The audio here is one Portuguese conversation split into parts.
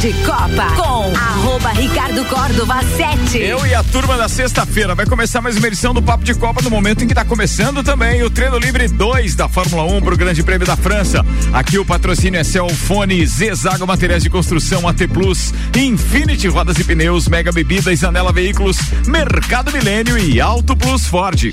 de Copa com arroba Ricardo Córdova 7. Eu e a turma da sexta-feira vai começar mais uma edição do Papo de Copa no momento em que está começando também o treino livre 2 da Fórmula 1 para o Grande Prêmio da França. Aqui o patrocínio é Celfone, Zezago Materiais de Construção, AT Plus, Infinity Rodas e Pneus, Mega Bebidas, Anela Veículos, Mercado Milênio e Auto Plus Ford.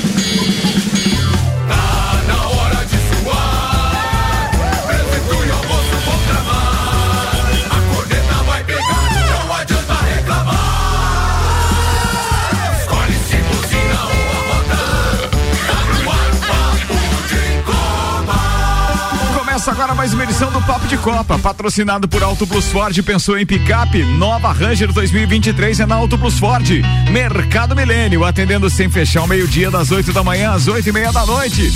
Começa agora mais uma edição do Papo de Copa, patrocinado por Auto Plus Ford. Pensou em picape? Nova Ranger 2023 é na Auto Plus Ford. Mercado Milênio, atendendo sem fechar o meio-dia, das 8 da manhã às 8 e meia da noite.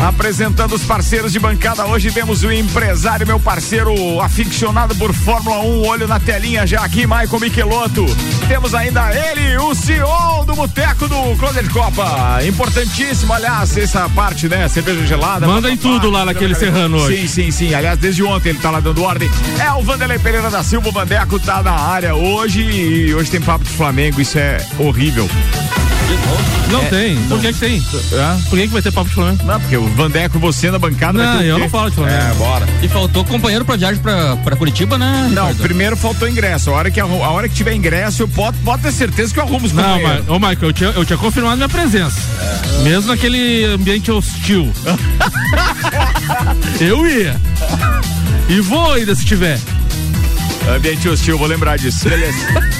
Apresentando os parceiros de bancada, hoje temos o empresário, meu parceiro aficionado por Fórmula 1, olho na telinha já aqui, Maicon Michelotto. Temos ainda ele, o CEO do Boteco do Closet Copa. Importantíssimo, aliás, essa parte, né? Cerveja gelada. Manda em tudo lá naquele serrano hoje. Sim, sim, sim. Aliás, desde ontem ele tá lá dando ordem. É o Vanderlei Pereira da Silva, o Bandeco tá na área hoje e hoje tem papo de Flamengo, isso é horrível. Não é, tem. Por que, que tem? É? Por que, que vai ter papo de Flamengo? Não, porque o Vandeco, você na bancada. Não, eu não falo de Flamengo. É, bora. E faltou companheiro pra viagem pra, pra Curitiba, né? Não, Ricardo? primeiro faltou ingresso. A hora que, a, a hora que tiver ingresso, eu pode, pode ter certeza que eu arrumo os Não, mas, ô Michael, eu tinha, eu tinha confirmado minha presença. É. Mesmo naquele ambiente hostil. eu ia. E vou ainda se tiver. Ambiente hostil, vou lembrar disso. Beleza.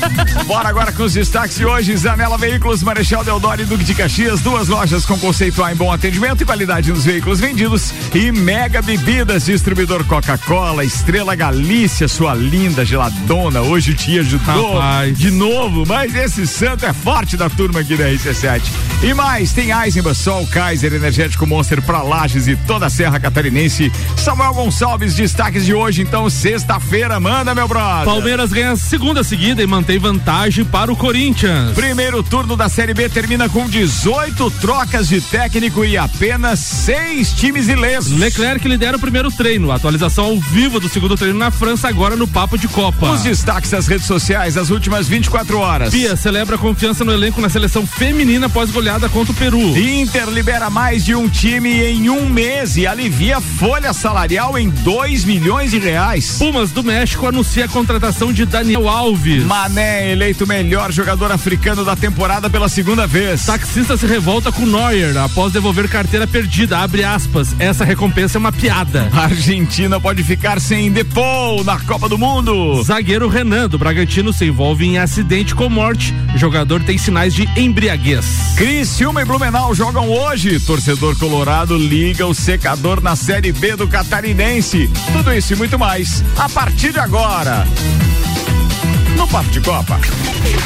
Bora agora com os destaques de hoje. Zanela Veículos, Marechal Deodoro e Duque de Caxias. Duas lojas com conceito A em bom atendimento e qualidade nos veículos vendidos. E Mega Bebidas, distribuidor Coca-Cola, Estrela Galícia, sua linda geladona. Hoje o dia ajudou Rapaz. de novo, mas esse santo é forte da turma aqui da RC7. E mais, tem Eisenbach, Sol, Kaiser, Energético Monster pra Lages e toda a Serra Catarinense. Samuel Gonçalves, destaques de hoje, então, sexta-feira. Manda, meu brother. Palmeiras ganha a segunda seguida e mantém vantagem para o Corinthians. Primeiro turno da Série B termina com 18 trocas de técnico e apenas seis times ilesos. Leclerc lidera o primeiro treino. Atualização ao vivo do segundo treino na França, agora no Papo de Copa. Os destaques das redes sociais das últimas 24 horas. Pia celebra a confiança no elenco na seleção feminina após goleada contra o Peru. Inter libera mais de um time em um mês e alivia folha salarial em 2 milhões de reais. Pumas do México anuncia a contratação de Daniel Alves. Mané eleito melhor jogador africano da temporada pela segunda vez. Taxista se revolta com Neuer após devolver carteira perdida. Abre aspas. Essa recompensa é uma piada. A Argentina pode ficar sem Depou na Copa do Mundo. Zagueiro Renan do Bragantino se envolve em acidente com morte. Jogador tem sinais de embriaguez. Criciúma e Blumenau jogam hoje. Torcedor colorado liga o secador na Série B do Catarinense. Tudo isso e muito mais a partir de agora galera no Papo de Copa.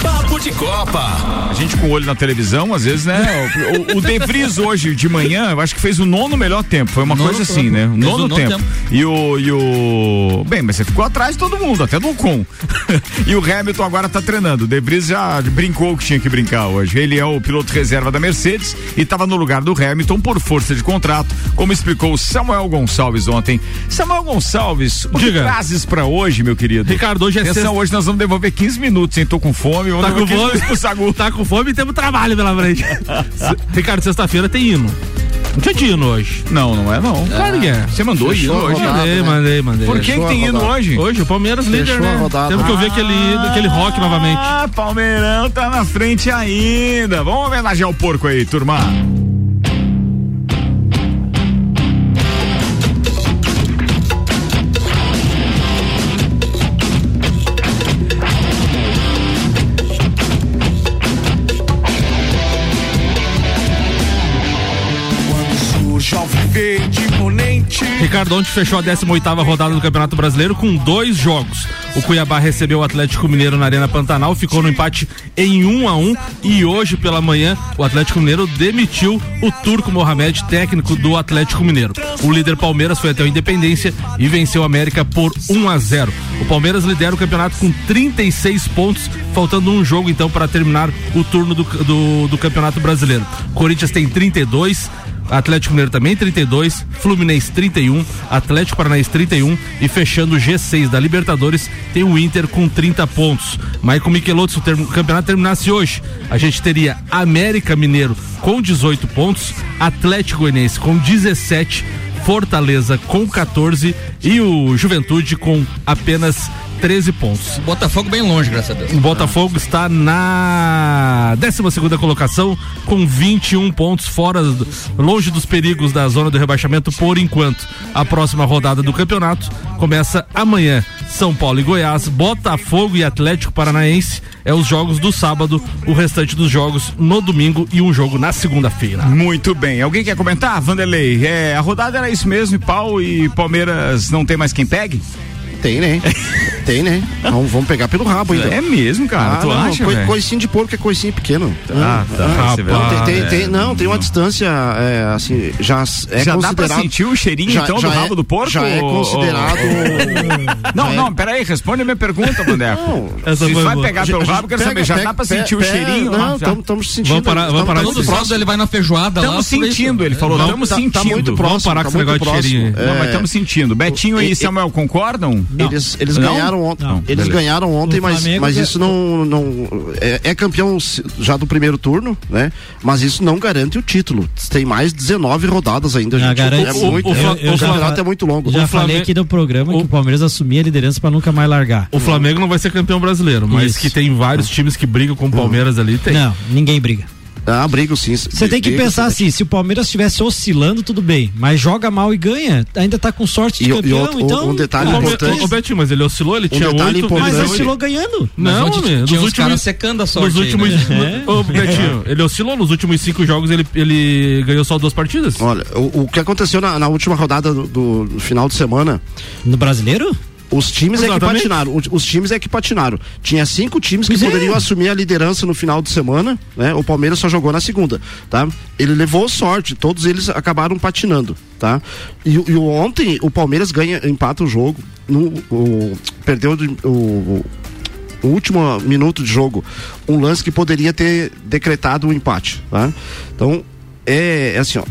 Papo de Copa. A gente com o olho na televisão, às vezes, né? O, o De Vries hoje de manhã, eu acho que fez o nono melhor tempo. Foi uma nono coisa assim, né? O nono, nono tempo. tempo. E o, e o. Bem, mas você ficou atrás de todo mundo, até do Ocon. e o Hamilton agora tá treinando. O De Vries já brincou que tinha que brincar hoje. Ele é o piloto reserva da Mercedes e estava no lugar do Hamilton por força de contrato, como explicou o Samuel Gonçalves ontem. Samuel Gonçalves, o Diga. que trazes pra hoje, meu querido? Ricardo, hoje é Atenção, sexta... hoje nós vamos devolver 15 minutos, hein? Tô com fome. Tá com fome? tá com fome e temos trabalho pela frente. Ricardo, sexta-feira tem hino. Não tinha de hino hoje. Não, não é não. Claro que é. Você mandou hino hoje? Mandei, né? mandei, mandei. Por que, que tem hino hoje? Hoje, o Palmeiras Fechou líder, né? Temos que ouvir aquele, aquele rock novamente. Ah, Palmeirão tá na frente ainda. Vamos homenagear o porco aí, turma. Ricardo ontem fechou a 18 rodada do Campeonato Brasileiro com dois jogos. O Cuiabá recebeu o Atlético Mineiro na Arena Pantanal, ficou no empate em 1 um a 1 um, e hoje pela manhã o Atlético Mineiro demitiu o Turco Mohamed, técnico do Atlético Mineiro. O líder Palmeiras foi até o Independência e venceu o América por 1 a 0. O Palmeiras lidera o campeonato com 36 pontos, faltando um jogo então para terminar o turno do, do, do Campeonato Brasileiro. Corinthians tem 32, Atlético Mineiro também 32, Fluminense 31, Atlético Paranaense 31 e fechando o G6 da Libertadores tem o Inter com 30 pontos. Maicon Michelotto, se o termo, campeonato terminasse hoje, a gente teria América Mineiro com 18 pontos, Atlético Goianiense com 17, Fortaleza com 14 e o Juventude com apenas 13 pontos. Botafogo bem longe, graças a Deus. O Botafogo está na 12 segunda colocação com 21 pontos fora longe dos perigos da zona do rebaixamento por enquanto. A próxima rodada do campeonato começa amanhã. São Paulo e Goiás, Botafogo e Atlético Paranaense é os jogos do sábado, o restante dos jogos no domingo e um jogo na segunda-feira. Muito bem. Alguém quer comentar, Vanderlei? É, a rodada era isso mesmo, e pau e Palmeiras não tem mais quem pegue? Tem, né? tem, né? Vamos, vamos pegar pelo rabo ainda. É mesmo, cara. Ah, tu não, acha, velho? coicinho de porco é coicinho pequeno. Ah, tá. Ah, vê. não, tem, tem- tem- É, não, tem uma distância, é, assim, já é Já dá considerado... pra sentir o cheirinho, então, do é- rabo do porco? Já é ou- considerado... Não, já é- não, peraí, responde a minha pergunta, Bandeco. Não, Se vai boa. pegar pelo rabo, quero saber, já dá pra sentir o cheirinho? Não, Já? estamos sentindo. Vamos parar- vamos parar Todo próximo. ele vai na feijoada lá. Estamos sentindo, ele falou, estamos Tá- sentindo. Tá muito próximo. Vamos parar tá com esse negócio de cheirinho. Não, É, mas estamos sentindo. Betinho e- Samuel concordam? Eles, eles Não? ganharam ontem. Não, Eles beleza. ganharam ontem, O mas, mas isso não. não é, é campeão já do primeiro turno, né? Mas isso não garante o título. Tem mais 19 rodadas ainda, gente. garante é sim. muito, O- o é- o o campeonato é muito longo. Já O falei Flamengo- aqui no programa que o Palmeiras assumia a liderança pra nunca mais largar. O Flamengo não vai ser campeão brasileiro, mas Isso. que tem vários times que brigam com o Palmeiras ali, tem. Não, ninguém briga. Ah, brigo sim. Você tem que pensar assim, se o Palmeiras estivesse oscilando, tudo bem, mas joga mal e ganha, ainda tá com sorte de E o- e campeão, outro- então... um detalhe O importante- o Betinho, mas ele oscilou, ele tinha detalhe oito. importante- Mas oscilou ganhando. Mas Não, ontem homem, tinha nos uns últimos caras secando a sorte Nos aí, últimos. né? É. Ô, Betinho, ele oscilou nos últimos cinco jogos, ele, ele ganhou só duas partidas. Olha, o, o que aconteceu na, na última rodada do- do final de semana, No brasileiro? Os times é que Exatamente. patinaram. Os, times é que patinaram. Tinha cinco times que é. poderiam assumir a liderança no final de semana, né? O Palmeiras só jogou na segunda, tá? Ele levou sorte, todos eles acabaram patinando, tá? E, e ontem o Palmeiras ganha, empata o jogo, no, o, perdeu de- o, o o último minuto de jogo, um lance que poderia ter decretado o empate, tá? Então, é, é assim, ó,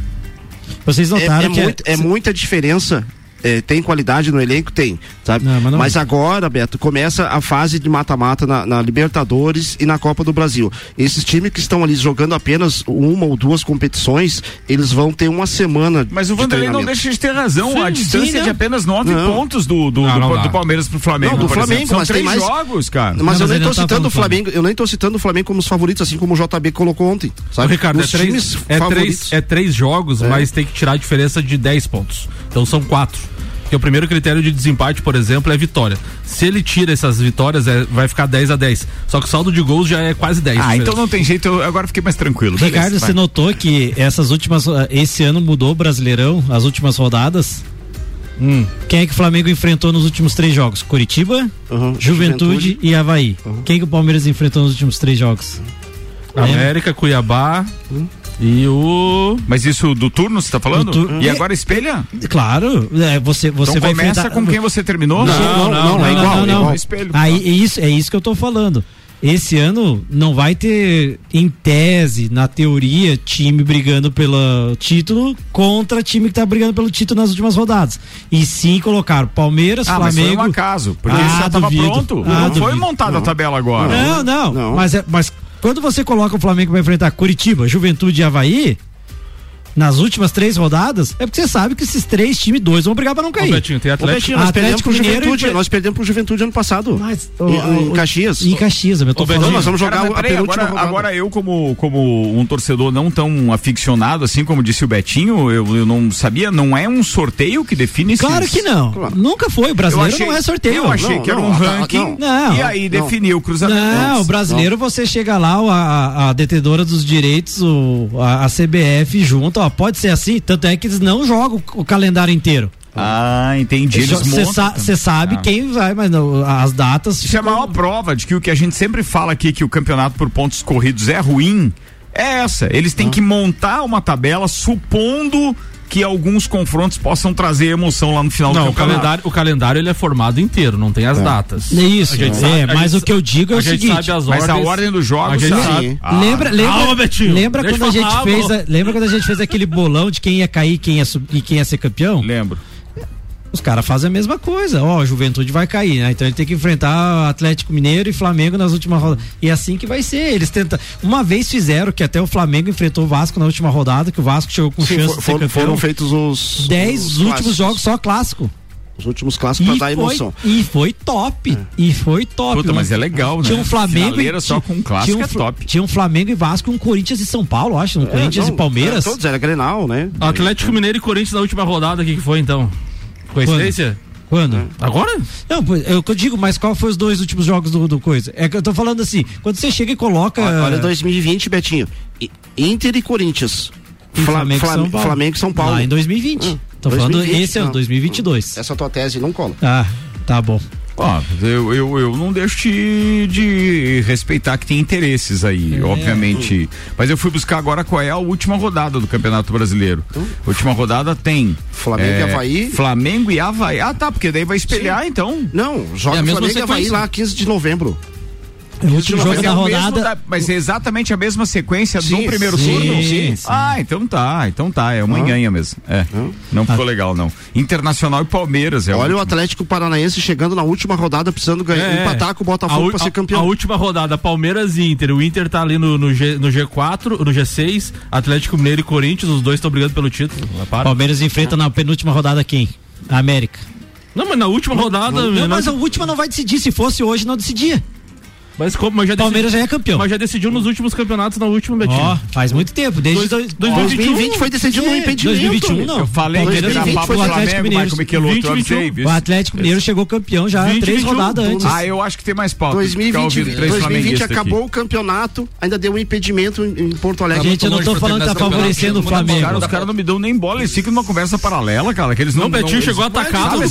Vocês é, notaram é que... muito- é muita diferença. É, tem qualidade no elenco? Tem, sabe? Não, mas mas não- agora, Beto, começa a fase de mata-mata na, na Libertadores e na Copa do Brasil. Esses times que estão ali jogando apenas uma ou duas competições, eles vão ter uma semana Mas o de Vanderlei não deixa de ter razão. a Sim, distância sim, é de não. apenas nove Não. pontos do, do, Não, do, não do. Palmeiras pro Flamengo. Não, do por exemplo. Flamengo, São mas tem três mais- jogos, cara. Mas Não, eu nem tô não tá citando o Flamengo, eu nem tô citando o Flamengo como os favoritos, assim como o JB colocou ontem, sabe? Ricardo, é Os três, times é, três, é três jogos, É. mas tem que tirar a diferença de 10 pontos. Então são quatro. Porque o primeiro critério de desempate, por exemplo, é vitória. Se ele tira essas vitórias, é- vai ficar 10 a 10. Só que o saldo de gols já é quase 10. Ah, então não tem jeito. Eu agora fiquei mais tranquilo. Beleza, Ricardo, vai. você notou que essas últimas. ah, Esse ano mudou o Brasileirão, as últimas rodadas? Hum. Quem é que o Flamengo enfrentou nos últimos três jogos? Curitiba, Uhum, Juventude, e Havaí. Quem que o Palmeiras enfrentou nos últimos três jogos? América, Cuiabá e o. Mas isso do turno você tá falando? Do tur- E agora espelha? Claro, é, você, você então vai começa enfrentar- com quem você terminou? Não, não, não, é igual, é igual. Espelho. Aí, é isso, é isso que eu tô falando. Esse ano não vai ter, em tese, na teoria, time brigando pelo título contra time que tá brigando pelo título nas últimas rodadas. E sim colocar Palmeiras, Ah, mas foi um Flamengo. acaso. Porque Ah, já tava duvido. pronto. Ah, não foi duvido. montada a tabela agora. Não, não. Não. Mas, é, mas quando você coloca o Flamengo para enfrentar Curitiba, Juventude e Havaí, nas últimas três rodadas, é porque você sabe que esses três times, dois vão brigar para não Ô, cair. Betinho, tem Ô, Atlético. Betinho, nós perdemos Atlético pro Mineiro Juventude, e- nós perdemos pro Juventude ano passado. Mas, em, em Caxias. Em Caxias, eu tô Ô, falando. Nós vamos jogar Cara, a peraí, penúltima agora, rodada. agora eu, como, como um torcedor não tão aficionado assim como disse o Betinho, eu, eu não sabia, não é um sorteio que define Claro esses- que não. Claro. Nunca foi. O brasileiro achei, não é sorteio. Eu achei Não, que era não, um ah, ranking não. e aí Não. definiu o cruzamento. Não, o brasileiro você chega lá, a, a- detentora dos direitos, o, a, a CBF junto, ó, pode ser assim, tanto é que eles não jogam o calendário inteiro. Ah, entendi. Eles Você também. sabe Ah. quem vai, mas não, as datas. Isso é a maior prova de que o que a gente sempre fala aqui, que o campeonato por pontos corridos é ruim, é essa. Eles têm que montar uma tabela supondo que alguns confrontos possam trazer emoção lá no final Não, do o calendário, o calendário ele é formado inteiro, não tem as datas. É isso, é, sabe- a mas gente o que eu digo é a o gente seguinte. sabe as Mas a ordens- ordem dos jogos a gente sabe. sabe. Ah, lembra, lembra, calma, Betinho. lembra quando a gente falar, fez, a- lembra quando a gente fez aquele bolão de quem ia cair, quem ia subir e quem ia ser campeão? Lembro. Os caras fazem a mesma coisa. Ó, a Juventude vai cair, né? Então ele tem que enfrentar Atlético Mineiro e Flamengo nas últimas rodadas. E é assim que vai ser. Eles tentam. Uma vez fizeram que até o Flamengo enfrentou o Vasco na última rodada, que o Vasco chegou com Sim, chance for- de ser foram, campeão. foram feitos os. Dez os últimos clássicos. jogos só clássico. Os últimos clássicos pra dar foi, emoção. e foi top. E foi top. Puta, mas é legal, né? Tinha um Flamengo. E- só com clássico tinha um, é top. Tinha um Flamengo e Vasco, um Corinthians e São Paulo, acho. Um Corinthians É, não, e Palmeiras. é, todos, era Grenal, né? Atlético Mineiro e Corinthians na última rodada, o que, que foi então? Coincidência? Quando? Agora? Não, pô, é o que eu digo, mas qual foi os dois últimos jogos do, do coisa? É que eu tô falando assim, quando você chega e coloca. Olha, olha 2020, Betinho. Inter e Corinthians. E Fla- Flamengo e Flam- São Paulo. Flamengo e São Paulo. Lá em 2020. Hum, Tô falando, 2020, esse é o não. 2022. Essa tua tese não cola. Ah, tá bom. Ó, eu, eu, eu não deixo de, de respeitar que tem interesses aí, É. obviamente. Mas eu fui buscar agora qual é a última rodada do Campeonato Brasileiro. Última rodada tem. Flamengo e Havaí. Flamengo e Havaí. Ah, tá, porque daí vai espelhar, então. Não, É joga a mesma Flamengo e Havaí lá 15 de novembro. O último Mas jogo é da o mesmo rodada. da- mas é exatamente a mesma sequência do Sim, primeiro sim, turno? sim. Ah, então tá, então tá. É uma ganha mesmo. É. Não ficou legal, não. Internacional e Palmeiras é o Olha o último. Atlético Paranaense chegando na última rodada, precisando ganhar, É, empatar com o a, Botafogo pra ser a- campeão. a última rodada, Palmeiras e Inter. O Inter tá ali no, no, G, no G4, no G6, Atlético Mineiro e Corinthians, os dois estão brigando pelo título. Ah, para. Palmeiras enfrenta na penúltima rodada quem? A América. Não, mas na última rodada. Não, não- mas a última não vai decidir. Se fosse hoje, não decidia. Mas como? Mas já, Palmeiras já é campeão. mas já decidiu nos últimos campeonatos, na última, Betinho. Ó, faz muito tempo. Desde Dois- dois, 2020 foi decidido no É, impedimento. 2021 não. Eu falei que Palmeiras virar e papo foi do o Atlético Flamengo, Mineiro. Michelotto, 20, eu 21. sei, O Atlético Mineiro chegou campeão já 20, três 21. rodadas antes. Ah, eu acho que tem mais pauta. Ficar 2020, ouvindo três 2020 flamenguistas aqui. acabou o campeoto, ainda deu um impedimento em, Porto Alegre. Gente, eu não tô falando que tá favorecendo o campeonato, Flamengo. Os caras não me dão nem bola, eles ficam numa conversa paralela, cara. Que eles não, Não, Betinho chegou atacado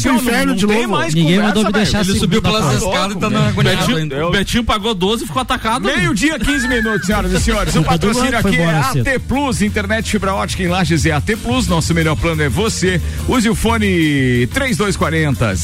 Ninguém mandou me deixar Ele subiu pelas escadas e tá na Betinho, ainda. o Betinho pagou 12 e ficou atacado. Meio-dia, 15 minutos, senhoras e senhores. O patrocínio aqui é. AT Plus, internet fibra ótica em Lages é AT Plus. Nosso melhor plano é você. Use o fone 3240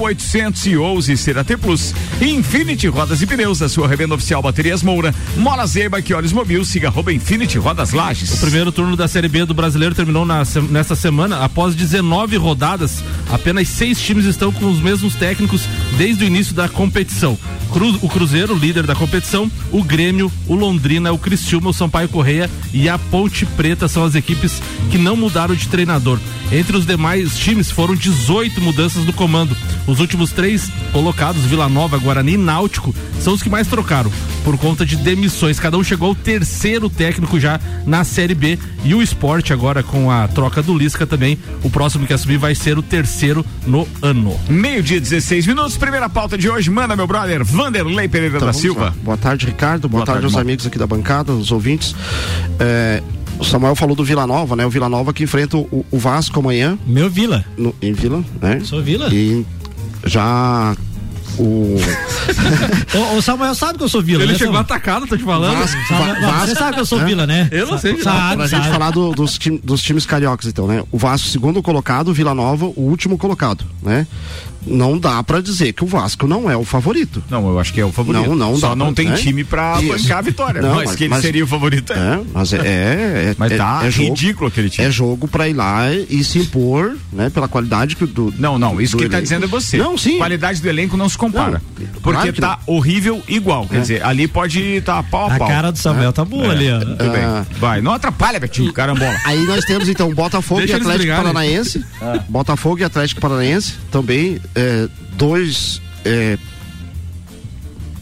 0800 e ouse ser AT Plus. Infinity Rodas e Pneus, a sua revenda oficial Baterias Moura. Mola Zeba, que olhos mobil, siga arroba Infinity Rodas Lages. O primeiro turno da Série B do Brasileiro terminou na, nesta semana. Após 19 rodadas, apenas seis times estão com os mesmos técnicos desde o início da competição. Cru- o Cruzeiro, líder da competição, o Grêmio, o Londrina, o Cristiúma, o Sampaio Correia e a Ponte Preta são as equipes que não mudaram de treinador. Entre os demais times foram 18 mudanças do comando. Os últimos três colocados, Vila Nova, Guarani e Náutico, são os que mais trocaram por conta de demissões. Cada um chegou ao terceiro técnico já na Série B. E o esporte agora com a troca do Lisca também. O próximo que assumir vai ser o terceiro no ano. Meio-dia, 16 minutos. Primeira pauta de hoje. Manda, meu brother, Vanderlei Pereira Então, da Silva. lá. Boa tarde, Ricardo. Boa, Boa tarde tarde, aos amigos aqui da bancada, os ouvintes. É, o Samuel falou do Vila Nova, né? O Vila Nova que enfrenta o, o Vasco amanhã Meu Vila. no- em Vila, né? Sou Vila. E já o O, o Samuel sabe que eu sou Vila. Ele né, chegou Samuel? atacado, tô te falando. Vasco, não, Vasco- Você sabe que eu sou É? Vila, né? Eu não sei de Sabe, pra gente sabe. falar do- dos, tim- dos times cariocas, então, né? O Vasco, segundo colocado, o Vila Nova, o último colocado, né? Não dá pra dizer que o Vasco não é o favorito. Não, eu acho que é o favorito. Não, não Só dá não pra- tem né? time pra Isso. bancar a vitória. Não, mas, mas- que ele mas- seria o favorito. É. É, mas é, é, Mas é, tá é jogo, ridículo aquele time. É jogo pra ir lá e se impor, né? Pela qualidade que do. Não, não, isso do que ele tá dizendo é você. Não, sim. Qualidade do elenco não se compara. Não, porque claro tá horrível igual. Quer É. dizer, ali pode estar tá pau a A pau. cara do Samuel tá boa É, ali, ó. Tudo bem. Ah. Vai, não atrapalha, Betinho, carambola. Aí nós temos então Botafogo Deixa e Atlético brigarem. Paranaense. Ah. Botafogo e Atlético Paranaense também é, dois é,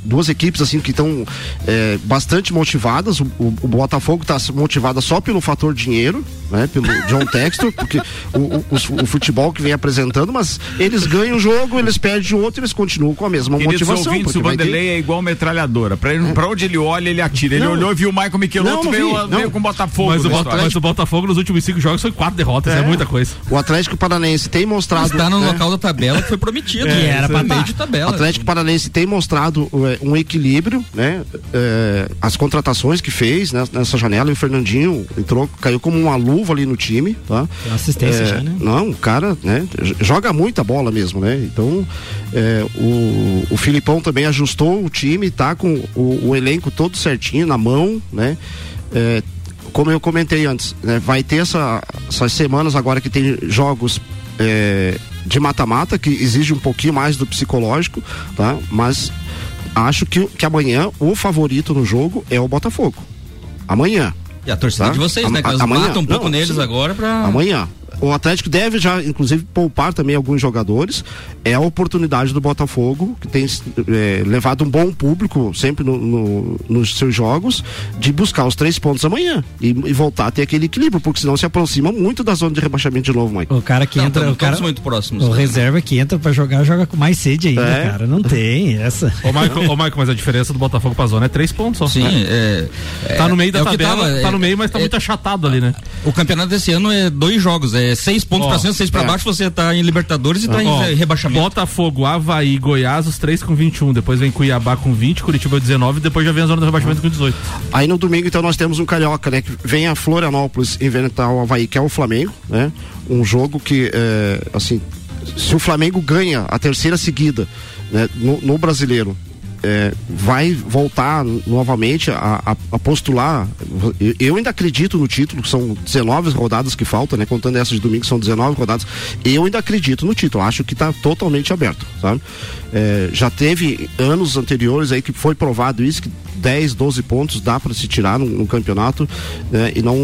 duas equipes assim que estão é, bastante motivadas. O, o, o Botafogo está motivada só pelo fator dinheiro, né? Pelo John Textor, porque o, o, o- o futebol que vem apresentando, mas eles ganham o jogo, eles perdem o outro, eles continuam com a mesma Queridos motivação. ouvintes, o vai ter- Vanderlei é igual metralhadora. Pra, ele- pra onde ele olha, ele atira. Ele Não. olhou e viu o Michael Michelotto, veio, não. veio com o Botafogo. Mas o, na Bota- história. mas o Botafogo nos últimos cinco jogos foi quatro derrotas, é, É. muita coisa. O Atlético Paranaense tem mostrado. Está no né? local da tabela que foi prometido. É, era pra meio tá. de O tabela. Atlético Paranaense tem mostrado é, um equilíbrio, né? É, as contratações que fez né, nessa janela, e o Fernandinho entrou, caiu como uma luva ali no time, tá? Tem assistência É, já, né? Não, o cara, né? Joga muita bola mesmo, né? Então, é, o, o Filipão também ajustou o time, tá com o, o elenco todo certinho na mão, né? É, como eu comentei antes, né, vai ter essa- essas semanas agora que tem jogos é, de mata-mata, que exige um pouquinho mais do psicológico, tá? Mas acho que, que amanhã o favorito no jogo é o Botafogo. Amanhã. E a torcida Tá? de vocês, né? Que nós amanhã. matam um pouco Não, neles sim. agora pra. Amanhã. O Atlético deve já, inclusive, poupar também alguns jogadores. É a oportunidade do Botafogo, que tem eh, levado um bom público sempre no- no- nos seus jogos, de buscar os três pontos amanhã e, e voltar a ter aquele equilíbrio, porque senão se aproxima muito da zona de rebaixamento de novo, Mike. O cara que Não, entra, tamo o cara, muito próximos. o reserva que entra pra jogar, joga com mais sede ainda, É. cara. Não tem essa. Ô, Michael, ô, Michael, mas a diferença do Botafogo pra zona é três pontos só. Sim, é. Tá no meio da é o que tabela, tava, tá é- no meio, mas tá é- muito achatado ali, né? O campeonato desse ano é dois jogos, é seis pontos Ó, pra cima, seis pra é. baixo, você tá em Libertadores e tá Ó, em rebaixamento. Botafogo, Havaí, Goiás, os três com 21. Depois vem Cuiabá com 20, Curitiba 19 e depois já vem a zona do rebaixamento com 18. Aí no domingo, então, nós temos um carioca, né? Que vem a Florianópolis inventar o Havaí, que é o Flamengo, né? Um jogo que, é, assim, se o Flamengo ganha a terceira seguida né, no, no brasileiro. É, vai voltar novamente a, a- a postular. Eu, ainda acredito no título, são 19 rodadas que faltam, né? Contando essa de domingo, são 19 rodadas. Eu ainda acredito no título, acho que está totalmente aberto, sabe? É, já teve anos anteriores aí que foi provado isso, que 10, 12 pontos dá para se tirar num, num campeonato né, e não,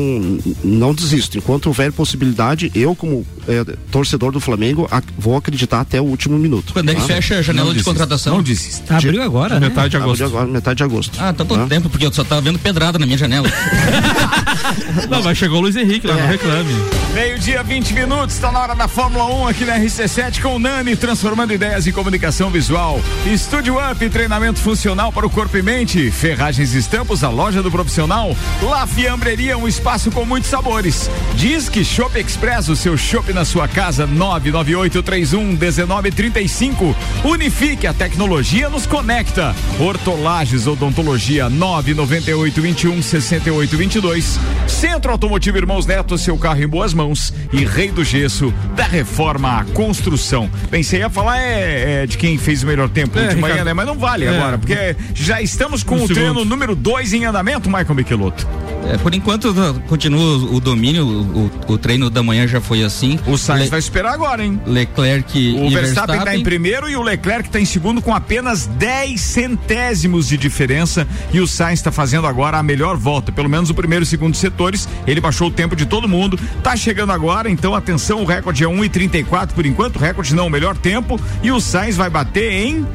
não desisto. Enquanto houver possibilidade, eu, como é, torcedor do Flamengo, ac- vou acreditar até o último minuto. Quando é que tá? fecha a janela Não de desista, contratação? Não desista. Abriu agora, né? Metade de agosto. agora, metade de agosto. Ah, tá todo Tá? tempo, porque eu só tava vendo pedrada na minha janela. Não, mas chegou o Luiz Henrique lá, não reclame. Meio-dia, 20 minutos, está na hora da Fórmula 1 aqui na RC7 com o Nani, transformando ideias em comunicação visual. Estúdio Up, treinamento funcional para o corpo e mente. Ferragens e Estampos, a loja do profissional. La Fiambreria, um espaço com muitos sabores. Diz que Shop Express, o seu shopping na sua casa, 998311935. Unifique, a tecnologia nos conecta. Hortolagens, odontologia, 998216822. Centro Automotivo Irmãos Neto, seu carro em boas mãos. E Rei do Gesso, da reforma à construção. Pensei ia falar é, é, de quem fez o melhor tempo É, de manhã, Ricardo. né? Mas não vale É. agora, porque já estamos com o treino número 2 em andamento, Michael Michelotto. É, por enquanto continua o, domínio, o, o treino da manhã já foi assim. O Sainz Le- vai esperar agora, hein? Leclerc O e Verstappen está Verstappen. em primeiro e o Leclerc está em segundo com apenas 10 centésimos de diferença. E o Sainz está fazendo agora a melhor volta, pelo menos o primeiro e segundo setores. Ele baixou o tempo de todo mundo. Tá chegando agora, então atenção, o recorde é 1,34 por enquanto. O recorde não, o melhor tempo. E o Sainz vai bater em.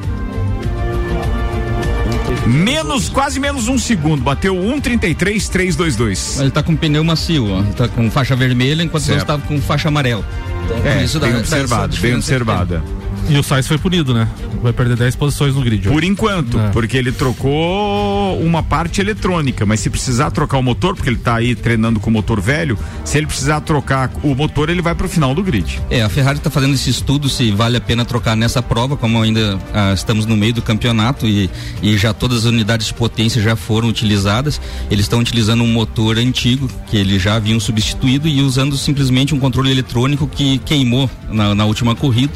Menos, quase menos um segundo. Bateu 1,33,322. Ele tá com pneu macio, ó. Tá com faixa vermelha, enquanto Certo. outros estavam com faixa amarela. Então, por É, isso dá- bem dá observado, bem tem. observada. E o Sainz foi punido, né? Vai perder 10 posições no grid. Por hoje. enquanto, É. porque ele trocou uma parte eletrônica, mas se precisar trocar o motor, porque ele tá aí treinando com o motor velho, se ele precisar trocar o motor, ele vai pro final do grid. É, a Ferrari está fazendo esse estudo se vale a pena trocar nessa prova, como ainda ah, estamos no meio do campeonato e, e já todas as unidades de potência já foram utilizadas. Eles estão utilizando um motor antigo que eles já haviam substituído e usando simplesmente um controle eletrônico que queimou na, na última corrida.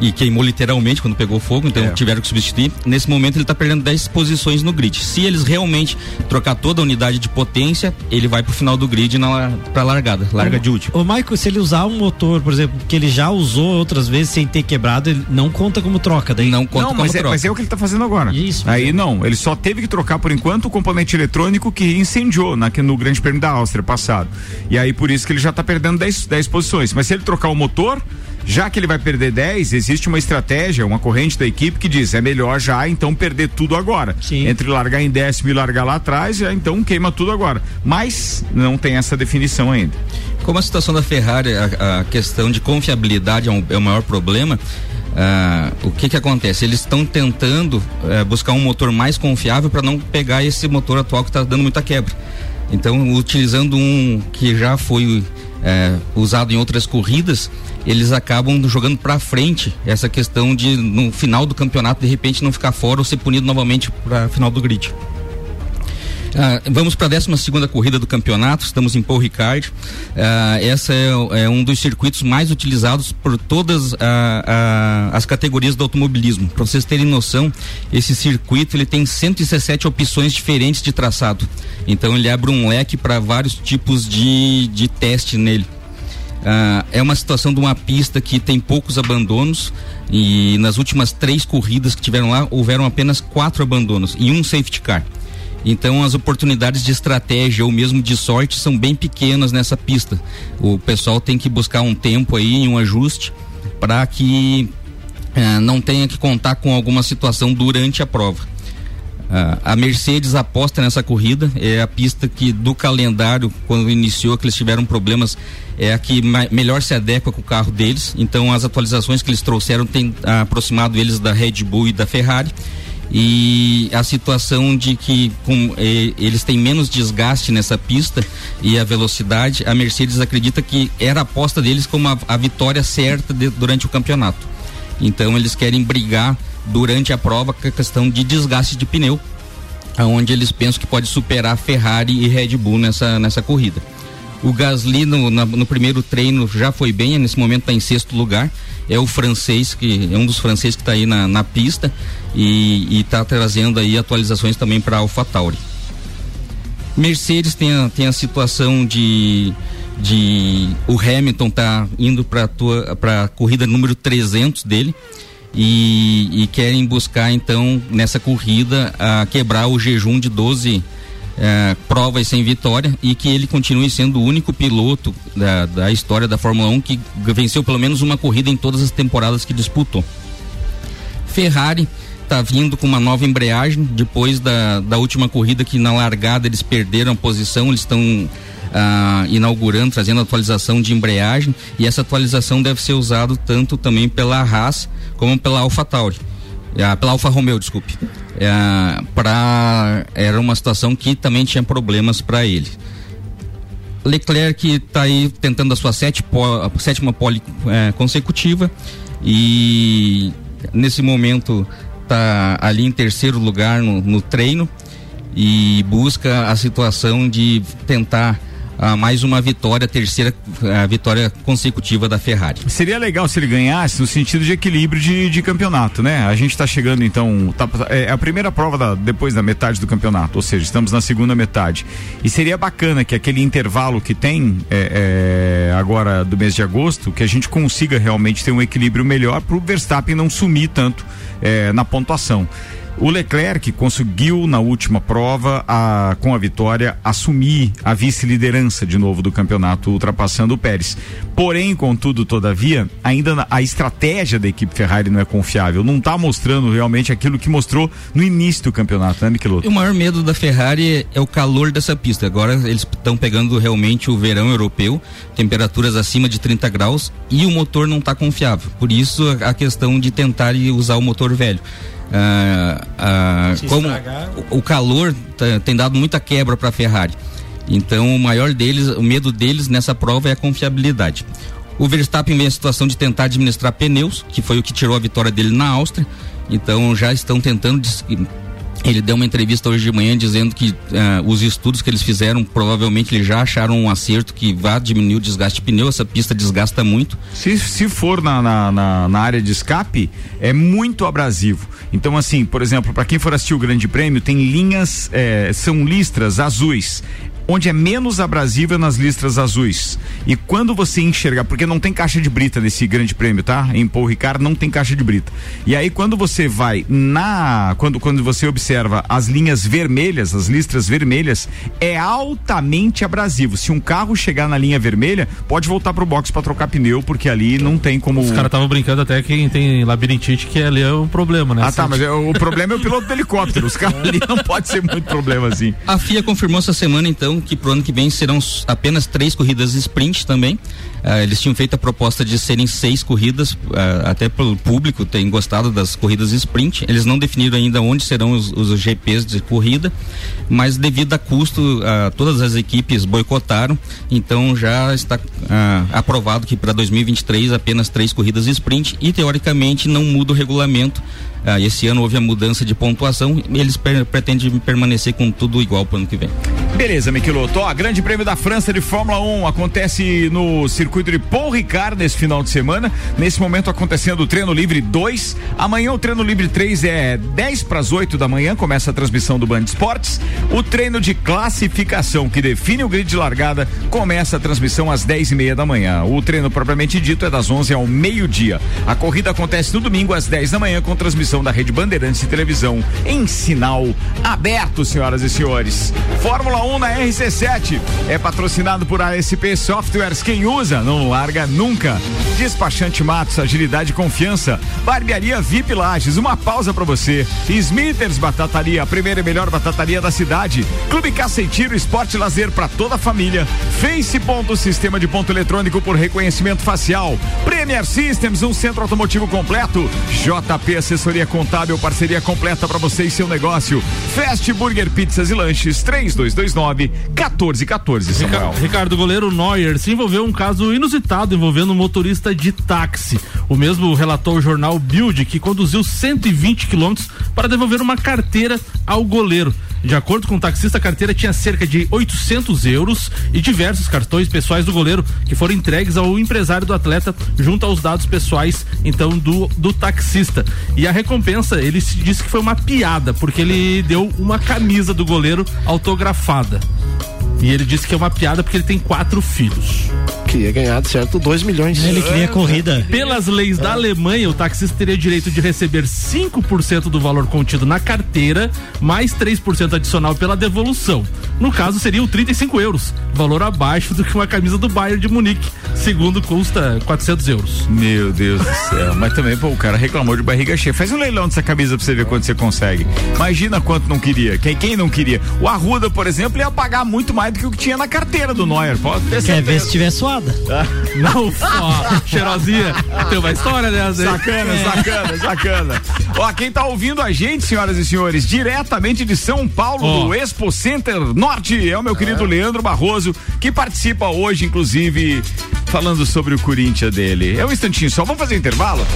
E queimou literalmente quando pegou fogo, então É. tiveram que substituir. Nesse momento ele está perdendo 10 posições no grid. Se eles realmente trocar toda a unidade de potência, ele vai pro final do grid na, pra largada, larga de último. Ô, Michael, se ele usar um motor, por exemplo, que ele já usou outras vezes sem ter quebrado, ele não conta como troca daí. Não conta não, como mas é, troca. mas é o que ele tá fazendo agora. Isso, Aí mas- não, ele só teve que trocar por enquanto o componente eletrônico que incendiou na, no Grande Prêmio da Áustria passado. E aí por isso que ele já tá perdendo 10, 10 posições. Mas se ele trocar o motor, Já que ele vai perder 10, existe uma estratégia, uma corrente da equipe que diz: é melhor já então perder tudo agora. Sim. Entre largar em décimo e largar lá atrás, já então queima tudo agora. Mas não tem essa definição ainda. Como a situação da Ferrari, a, a questão de confiabilidade é, um- é o maior problema. ah, o que que acontece? Eles estão tentando eh, buscar um motor mais confiável para não pegar esse motor atual que está dando muita quebra. Então, utilizando um que já foi eh, usado em outras corridas, eles acabam jogando para frente essa questão de no final do campeonato de repente não ficar fora ou ser punido novamente para final do grid. Ah, vamos para a 12 segunda corrida do campeonato, estamos em Paul Ricard. Ah, essa é, é um dos circuitos mais utilizados por todas ah, ah, as categorias do automobilismo. Para vocês terem noção, esse circuito ele tem 117 opções diferentes de traçado. Então ele abre um leque para vários tipos de, de teste nele. Ah, é uma situação de uma pista que tem poucos abandonos e nas últimas três corridas que tiveram lá houveram apenas quatro abandonos e um safety car. Então as oportunidades de estratégia ou mesmo de sorte são bem pequenas nessa pista. O pessoal tem que buscar um tempo aí, um ajuste para que ah, não tenha que contar com alguma situação durante a prova. Ah, a Mercedes aposta nessa corrida, é a pista que do calendário, quando iniciou, que eles tiveram problemas, é a que melhor se adequa com o carro deles. Então, as atualizações que eles trouxeram têm aproximado eles da Red Bull e da Ferrari. E a situação de que com, eh, eles têm menos desgaste nessa pista e a velocidade, a Mercedes acredita que era a aposta deles como a, a vitória certa de- durante o campeonato. Então eles querem brigar durante a prova com a questão de desgaste de pneu, aonde eles pensam que pode superar Ferrari e Red Bull nessa, nessa corrida. O Gasly no, na- no primeiro treino já foi bem, nesse momento está em sexto lugar. É o francês que é um dos franceses que está aí na, na pista e está trazendo aí atualizações também para AlphaTauri. Mercedes tem a, tem a situação de de o Hamilton tá indo para a corrida número 300 dele e, e querem buscar então nessa corrida a quebrar o jejum de 12 eh, provas sem vitória e que ele continue sendo o único piloto da, da história da Fórmula 1 que venceu pelo menos uma corrida em todas as temporadas que disputou. Ferrari está vindo com uma nova embreagem depois da, da última corrida que na largada eles perderam a posição, eles estão ah, inaugurando, trazendo atualização de embreagem e essa atualização deve ser usada tanto também pela Haas como pela AlphaTauri. Ah, pela Alfa Romeo, desculpe. Ah, pra, era uma situação que também tinha problemas para ele. Leclerc está aí tentando a sua sete a sétima pole eh, consecutiva e nesse momento está ali em terceiro lugar no, no treino e busca a situação de tentar ah, mais uma vitória, terceira ah, vitória consecutiva da Ferrari. Seria legal se ele ganhasse no sentido de equilíbrio de, de campeonato, né? A gente tá chegando então, tá- é a primeira prova da- depois da metade do campeonato, ou seja, estamos na segunda metade. E seria bacana que aquele intervalo que tem é, é, agora do mês de agosto, que a gente consiga realmente ter um equilíbrio melhor para o Verstappen não sumir tanto é, na pontuação. O Leclerc conseguiu na última prova, a- com a vitória, assumir a vice-liderança de novo do campeonato, ultrapassando o Pérez. Porém, contudo, todavia, ainda a estratégia da equipe Ferrari não é confiável. Não está mostrando realmente aquilo que mostrou no início do campeonato, né, Michelotto? o maior medo da Ferrari é o calor dessa pista. Agora eles estão pegando realmente o verão europeu, temperaturas acima de 30 graus e o motor não está confiável. Por isso a questão de tentar e usar o motor velho. Ah, ah, como o calor tá- tem dado muita quebra para a Ferrari. Então o maior deles, o medo deles nessa prova é a confiabilidade. O Verstappen vem a situação de tentar administrar pneus, que foi o que tirou a vitória dele na Áustria. Então já estão tentando ele deu uma entrevista hoje de manhã dizendo que ah, os estudos que eles fizeram provavelmente eles já acharam um acerto que vai diminuir o desgaste de pneu. Essa pista desgasta muito. Se, se for na, na, na- na área de escape, é muito abrasivo. Então, assim, por exemplo, para quem for assistir o Grande Prêmio, tem linhas, eh, são listras azuis. Onde é menos abrasiva nas listras azuis. E quando você enxergar, porque não tem caixa de brita nesse grande prêmio, tá? Em Paul Ricard não tem caixa de brita. E aí quando você vai na quando quando você observa as linhas vermelhas, as listras vermelhas, é altamente abrasivo. Se um carro chegar na linha vermelha, pode voltar pro box para trocar pneu, porque ali não tem como Os caras estavam brincando até que quem tem labirintite que ali é um problema, né? Ah, tá, mas é- o problema é o piloto do helicóptero. Os carros ali não pode ser muito problema assim. A FIA confirmou essa semana, então, que pro ano que vem serão apenas três corridas sprint também. Ah, eles tinham feito a proposta de serem seis corridas, ah, até pelo público tem gostado das corridas sprint. Eles não definiram ainda onde serão os, os GPs de corrida, mas devido a custo, ah, todas as equipes boicotaram. Então já está aprovado que para 2023 apenas três corridas sprint e teoricamente não muda o regulamento. Ah, esse ano houve a mudança de pontuação eles per- pretendem permanecer com tudo igual para o ano que vem. Beleza, Miquiloto. Ó, Grande Prêmio da França de Fórmula 1 acontece no circuito de Paul Ricard nesse final de semana. Nesse momento acontecendo o treino livre 2. Amanhã o treino livre 3 é 10 para as 8 da manhã, começa a transmissão do Band Esportes. O treino de classificação que define o grid de largada começa a transmissão às 10 e meia da manhã. O treino propriamente dito é das 11 ao meio-dia. A corrida acontece no domingo às 10 da manhã com transmissão da Rede Bandeirantes de Televisão em sinal aberto, senhoras e senhores. Fórmula 1 na RC7 é patrocinado por ASP Softwares. Quem usa não larga nunca. Despachante Matos, agilidade e confiança. Barbearia VIP Lages, uma pausa pra você. Smithers Batataria, a primeira e melhor batataria da cidade. Clube Caça e Tiro, esporte e lazer pra toda a família. Face Ponto, sistema de ponto eletrônico por reconhecimento facial. Premier Systems, um centro automotivo completo. JP Assessoria Contábil, parceria completa pra você e seu negócio. Fast Burger Pizzas e Lanches, 3229 1414, Samuel. Rica- Ricardo Goleiro Neuer se envolveu um caso inusitado envolvendo um motorista de táxi. O mesmo relatou o jornal Bild que conduziu 120 quilômetros para devolver uma carteira ao goleiro. De acordo com o taxista, a carteira tinha cerca de 800 euros e diversos cartões pessoais do goleiro que foram entregues ao empresário do atleta junto aos dados pessoais então do, do taxista. E a recompensa, ele se disse que foi uma piada, porque ele deu uma camisa do goleiro autografada. E ele disse que é uma piada porque ele tem quatro filhos. Queria ganhar, de certo, 2 milhões. Ele queria corrida. Pelas leis da Alemanha, o taxista teria direito de receber 5% do valor contido na carteira, mais 3% adicional pela devolução. No caso, seriam 35 euros, valor abaixo do que uma camisa do Bayern de Munique, segundo custa 400 euros. Meu Deus do céu. Mas também, pô, o cara reclamou de barriga cheia. Faz um leilão dessa camisa pra você ver quanto você consegue. Imagina quanto não queria. Quem, quem não queria? O Arruda, por exemplo, ia pagar muito mais do que o que tinha na carteira do Neuer. Pode ter Quer certeza. ver se tiver suada? Não, ó, cheirosinha. Tem uma história dessa, hein? Sacana, sacana, sacana. Ó, quem tá ouvindo a gente, senhoras e senhores, diretamente de São Paulo, Ó. do Expo Center Norte, é o meu querido Leandro Barroso, que participa hoje, inclusive, falando sobre o Corinthians dele. É um instantinho só, vamos fazer um intervalo?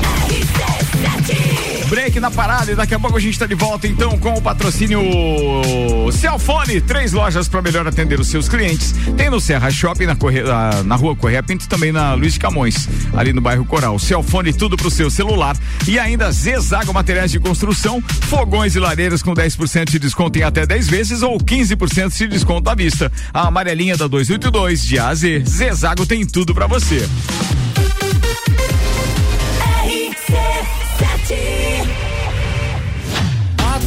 Break na parada e daqui a pouco a gente tá de volta então com o patrocínio Celfone, três lojas para melhor atender os seus clientes. Tem no Serra Shopping na, Corre... na, rua Correia Pinto, também na Luiz de Camões, ali no bairro Coral. Celfone, tudo pro seu celular e ainda Zezago Materiais de Construção, fogões e lareiras com 10% de desconto em até 10 vezes ou 15% de desconto à vista. A amarelinha da 282 de A a Z. Zezago tem tudo para você.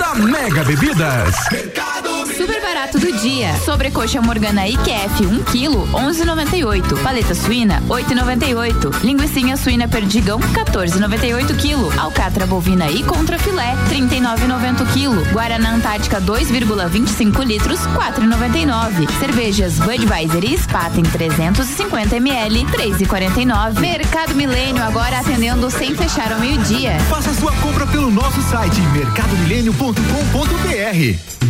da Mega Bebidas. Super barato do dia. Sobrecoxa Morgana IQF 1 kg 11,98. Paleta suína 8,98. Linguiça suína perdigão 14,98 kg. Alcatra bovina e contra filé 39,90 kg. Guaraná Antártica 2,25 litros 4,99. Cervejas Budweiser e Spaten 350 ml 3,49. Mercado Milênio agora atendendo sem fechar ao meio-dia. Faça sua compra pelo nosso site mercadomilênio.com.br.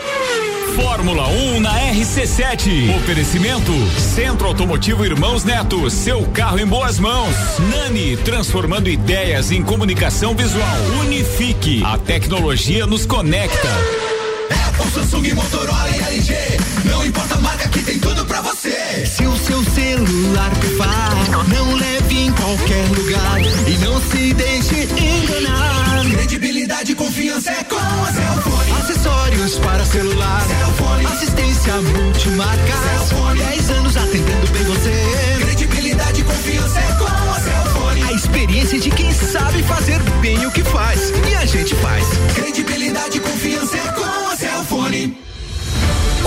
Fórmula 1 na RC7. Oferecimento Centro Automotivo Irmãos Neto. Seu carro em boas mãos. Nani, transformando ideias em comunicação visual. Unifique. A tecnologia nos conecta. Apple, Samsung, Motorola e LG. Não importa a marca que tem tudo pra você. Se o seu celular pifar, não leve em qualquer lugar e não se deixe enganar. Credibilidade e confiança é com a Cellfone. Acessórios para celular. Cellfone. Assistência multimarca. Cellfone. 10 anos atendendo bem você. Credibilidade e confiança é com a Cellfone. A experiência de quem sabe fazer bem o que faz. E a gente faz. Credibilidade e confiança é com a Cellfone.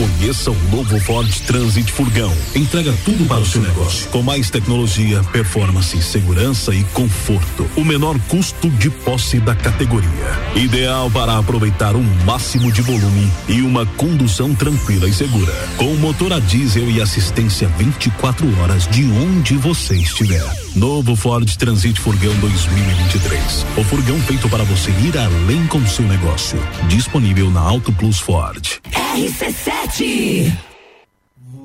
Conheça o novo Ford Transit Furgão. Entrega tudo para o seu negócio. Com mais tecnologia, performance, segurança e conforto. O menor custo de posse da categoria. Ideal para aproveitar o máximo de volume e uma condução tranquila e segura. Com motor a diesel e assistência 24 horas de onde você estiver. Novo Ford Transit Furgão 2023. O furgão feito para você ir além com seu negócio. Disponível na Auto Plus Ford. RC7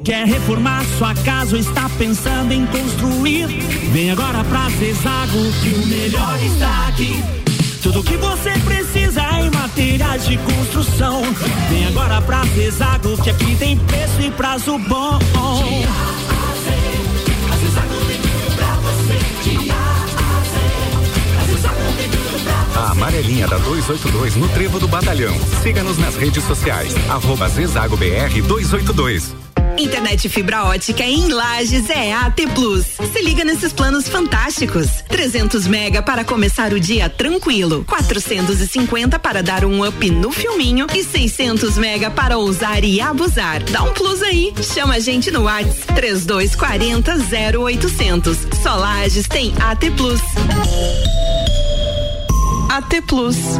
Quer reformar sua casa ou está pensando em construir? Vem agora pra Zezago que o melhor está aqui. Tudo que você precisa em materiais de construção. Vem agora pra Zezago que aqui tem preço e prazo bom. A amarelinha da 282 no Trevo do Batalhão. Siga-nos nas redes sociais. Arroba Zezago BR 282. Internet fibra ótica em Lages é AT Plus. Se liga nesses planos fantásticos. 300 mega para começar o dia tranquilo, 450 para dar um up no filminho e 600 mega para ousar e abusar. Dá um plus aí. Chama a gente no Whats 3240 0800. Só Lages tem AT Plus. AT Plus.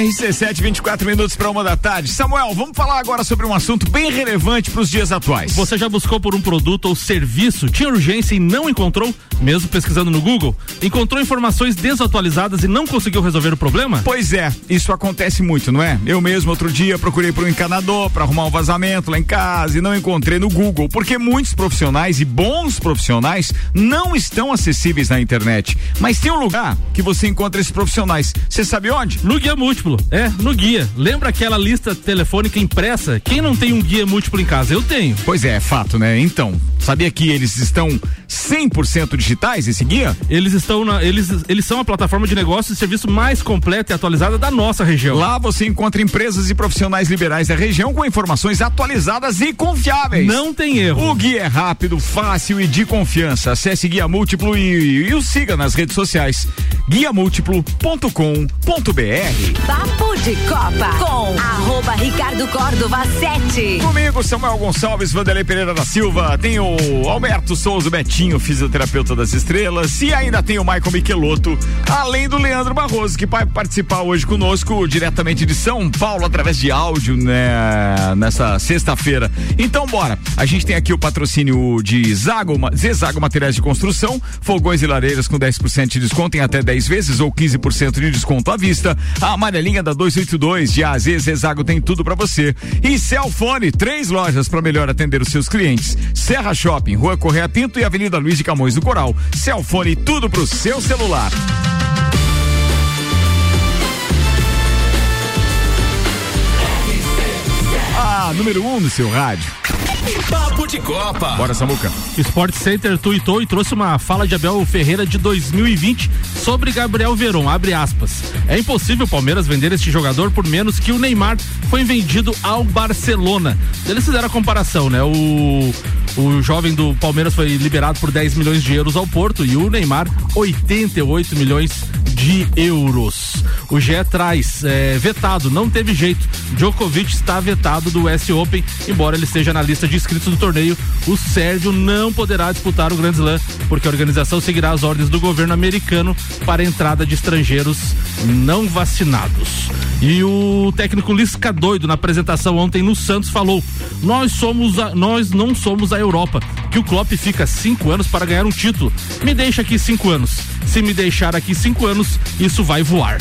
RC7, 24 minutos para uma da tarde. Samuel, vamos falar agora sobre um assunto bem relevante para os dias atuais. Você já buscou por um produto ou serviço, tinha urgência e não encontrou, mesmo pesquisando no Google? Encontrou informações desatualizadas e não conseguiu resolver o problema? Pois é, isso acontece muito, não é? Eu mesmo outro dia procurei por um encanador para arrumar um vazamento lá em casa e não encontrei no Google, porque muitos profissionais e bons profissionais não estão acessíveis na internet. Mas tem um lugar que você encontra esses profissionais. Você sabe onde? No Guia Múltiplo. É, no guia. Lembra aquela lista telefônica impressa? Quem não tem um guia múltiplo em casa? Eu tenho. Pois é, é fato, né? Então, sabia que eles estão 100% digitais, esse guia? Eles estão na, eles, eles são a plataforma de negócios e serviço mais completa e atualizada da nossa região. Lá você encontra empresas e profissionais liberais da região com informações atualizadas e confiáveis. Não tem erro. O guia é rápido, fácil e de confiança. Acesse Guia Múltiplo e, e, e o siga nas redes sociais. guiamúltiplo.com.br Papo de Copa com arroba Ricardo Córdova 7. Comigo, Samuel Gonçalves, Vanderlei Pereira da Silva, tem o Alberto Souza Betinho, fisioterapeuta das estrelas, e ainda tem o Michael Michelotto, além do Leandro Barroso, que vai participar hoje conosco, diretamente de São Paulo, através de áudio, né, nessa sexta-feira. Então, bora. A gente tem aqui o patrocínio de Zago, Zezago Materiais de Construção, fogões e lareiras com 10% de desconto em até 10 vezes ou 15% de desconto à vista. A amarelinha da 282 de AZ Zezago tem tudo para você. E Celfone, três lojas para melhor atender os seus clientes. Serra Shopping, Rua Correia Pinto e Avenida Luiz de Camões do Coral. Celfone, tudo pro seu celular. A número 1 um no seu rádio. Papo de Copa. Bora, Samuca. Sport Center tuitou e trouxe uma fala de Abel Ferreira de 2020 sobre Gabriel Veron. Abre aspas. É impossível o Palmeiras vender este jogador por menos que o Neymar foi vendido ao Barcelona. Eles fizeram a comparação, né? O, o jovem do Palmeiras foi liberado por 10 milhões de euros ao Porto e o Neymar 88 milhões de euros. O GE traz é, vetado, não teve jeito. Djokovic está vetado do US Open, embora ele esteja na lista de inscritos do torneio. O Sérgio não poderá disputar o Grand Slam, porque a organização seguirá as ordens do governo americano para a entrada de estrangeiros não vacinados. E o técnico Lisca doido na apresentação ontem no Santos falou: nós somos a, nós não somos a Europa, que o Klopp fica cinco anos para ganhar um título. Me deixa aqui cinco anos. Se me deixar aqui cinco anos, isso vai voar.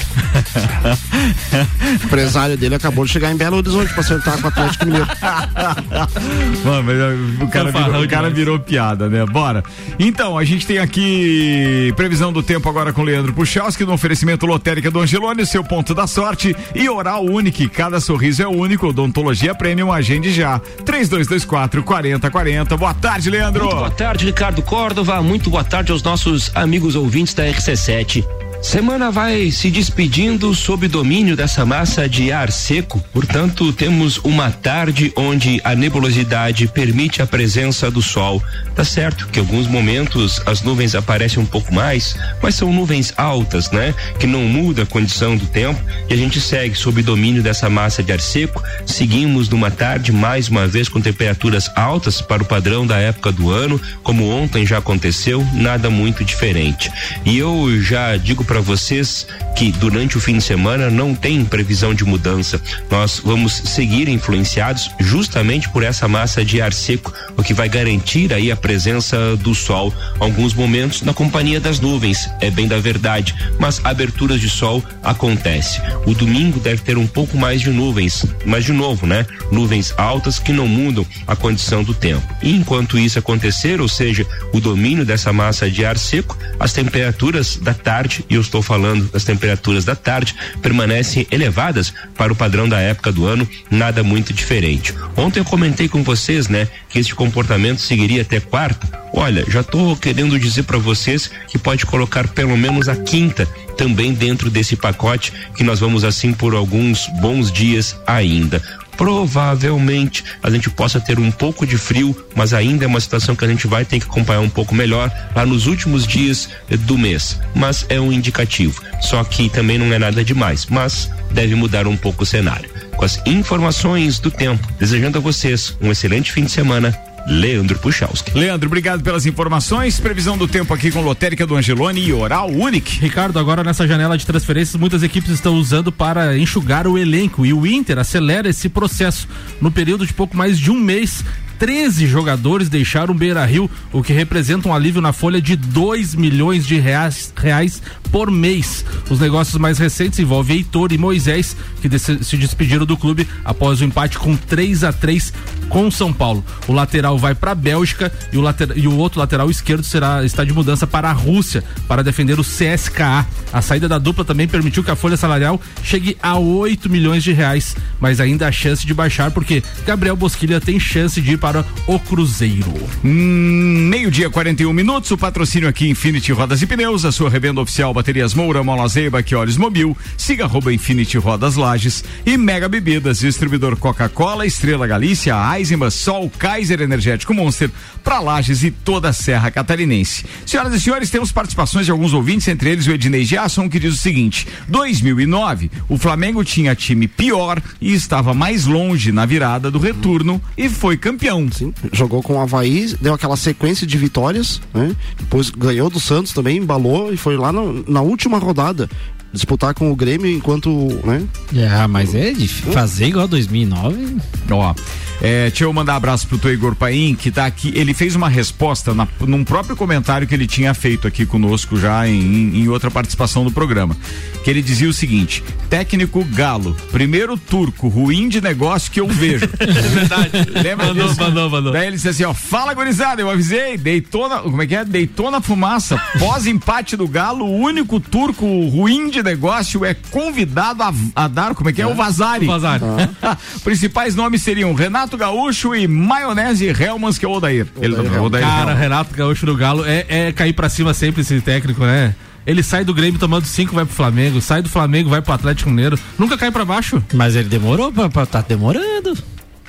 o empresário dele acabou de chegar em Belo Horizonte para acertar com o Atlético Mineiro. Mano, mas o cara, virou, o cara virou piada, né? Bora. Então, a gente tem aqui previsão do tempo agora com Leandro Puchalski no oferecimento lotérica do Angelone, seu ponto da sorte e Oral Unique. Cada sorriso é único. Odontologia Premium, agende já. 3224 4040. Boa tarde, Leandro. Muito boa tarde, Ricardo Córdova. Muito boa tarde aos nossos amigos ouvintes da RC7. Semana vai se despedindo sob domínio dessa massa de ar seco, portanto, temos uma tarde onde a nebulosidade permite a presença do sol. Tá certo que em alguns momentos as nuvens aparecem um pouco mais, mas são nuvens altas, né? Que não muda a condição do tempo e a gente segue sob domínio dessa massa de ar seco. Seguimos numa tarde mais uma vez com temperaturas altas para o padrão da época do ano, como ontem já aconteceu, nada muito diferente. E eu já digo para vocês que durante o fim de semana não tem previsão de mudança. Nós vamos seguir influenciados justamente por essa massa de ar seco, o que vai garantir aí a presença do sol. Alguns momentos na companhia das nuvens, é bem da verdade, mas aberturas de sol acontece. O domingo deve ter um pouco mais de nuvens, mas de novo, né? Nuvens altas que não mudam a condição do tempo. E enquanto isso acontecer, ou seja, o domínio dessa massa de ar seco, as temperaturas da tarde e eu estou falando das temperaturas da tarde, permanecem elevadas para o padrão da época do ano, nada muito diferente. Ontem eu comentei com vocês, né, que este comportamento seguiria até quarta. Olha, já estou querendo dizer para vocês que pode colocar pelo menos a quinta também dentro desse pacote, que nós vamos assim por alguns bons dias ainda provavelmente a gente possa ter um pouco de frio, mas ainda é uma situação que a gente vai ter que acompanhar um pouco melhor lá nos últimos dias do mês. Mas é um indicativo. Só que também não é nada demais, mas deve mudar um pouco o cenário. Com as informações do tempo, desejando a vocês um excelente fim de semana Leandro Puchalski. Leandro, obrigado pelas informações. Previsão do tempo aqui com Lotérica do Angelone e Oral Unique. Ricardo, agora nessa janela de transferências, muitas equipes estão usando para enxugar o elenco e o Inter acelera esse processo. No período de pouco mais de um mês, 13 jogadores deixaram o Beira Rio, o que representa um alívio na folha de 2 milhões de reais, reais por mês. Os negócios mais recentes envolvem Heitor e Moisés, que se despediram do clube após o empate com 3 a 3 com São Paulo. O lateral vai para a Bélgica e o, lateral, e o outro lateral esquerdo será está de mudança para a Rússia para defender o CSKA. A saída da dupla também permitiu que a folha salarial chegue a 8 milhões de reais, mas ainda há chance de baixar porque Gabriel Bosquilha tem chance de ir para para o Cruzeiro. Hum, Meio-dia, 41 minutos. O patrocínio aqui Infinity Rodas e Pneus, a sua revenda oficial Baterias Moura, Mola Zeiba, que olhos mobil. Siga arroba Infinity Rodas Lages e Mega Bebidas, distribuidor Coca-Cola, Estrela Galícia, Eisenbahn, Sol, Kaiser Energético Monster, para Lages e toda a Serra Catarinense. Senhoras e senhores, temos participações de alguns ouvintes, entre eles o Ednei Giasson, que diz o seguinte: 2009, o Flamengo tinha time pior e estava mais longe na virada do retorno e foi campeão. Sim, jogou com o Havaí, deu aquela sequência de vitórias, né? Depois ganhou do Santos também, embalou e foi lá na última rodada disputar com o Grêmio enquanto, né? Ah, mas é difícil. Fazer igual a 2009. Ó, é, deixa eu mandar abraço pro teu Igor Paim, que tá aqui. Ele fez uma resposta na, num próprio comentário que ele tinha feito aqui conosco já em, em outra participação do programa. Que ele dizia o seguinte: técnico Galo, primeiro turco ruim de negócio que eu vejo. É verdade. Lembra Mandou, disso? mandou, mandou. Daí ele disse assim: ó, fala gurizada, eu avisei, deitou na, como é que é? Deitou na fumaça. Pós-empate do Galo, o único turco ruim de negócio é convidado a, a dar, como é que é? O Vazari. O Vazari. Principais nomes seriam Renato Gaúcho e Maionese Helmans, que é o Odair. Ele, Odair Cara, Helmans. Renato Gaúcho do Galo é, é cair pra cima sempre esse técnico, né? Ele sai do Grêmio tomando cinco, vai pro Flamengo, sai do Flamengo, vai pro Atlético Mineiro, nunca cai pra baixo. Mas ele demorou pra, pra tá demorando.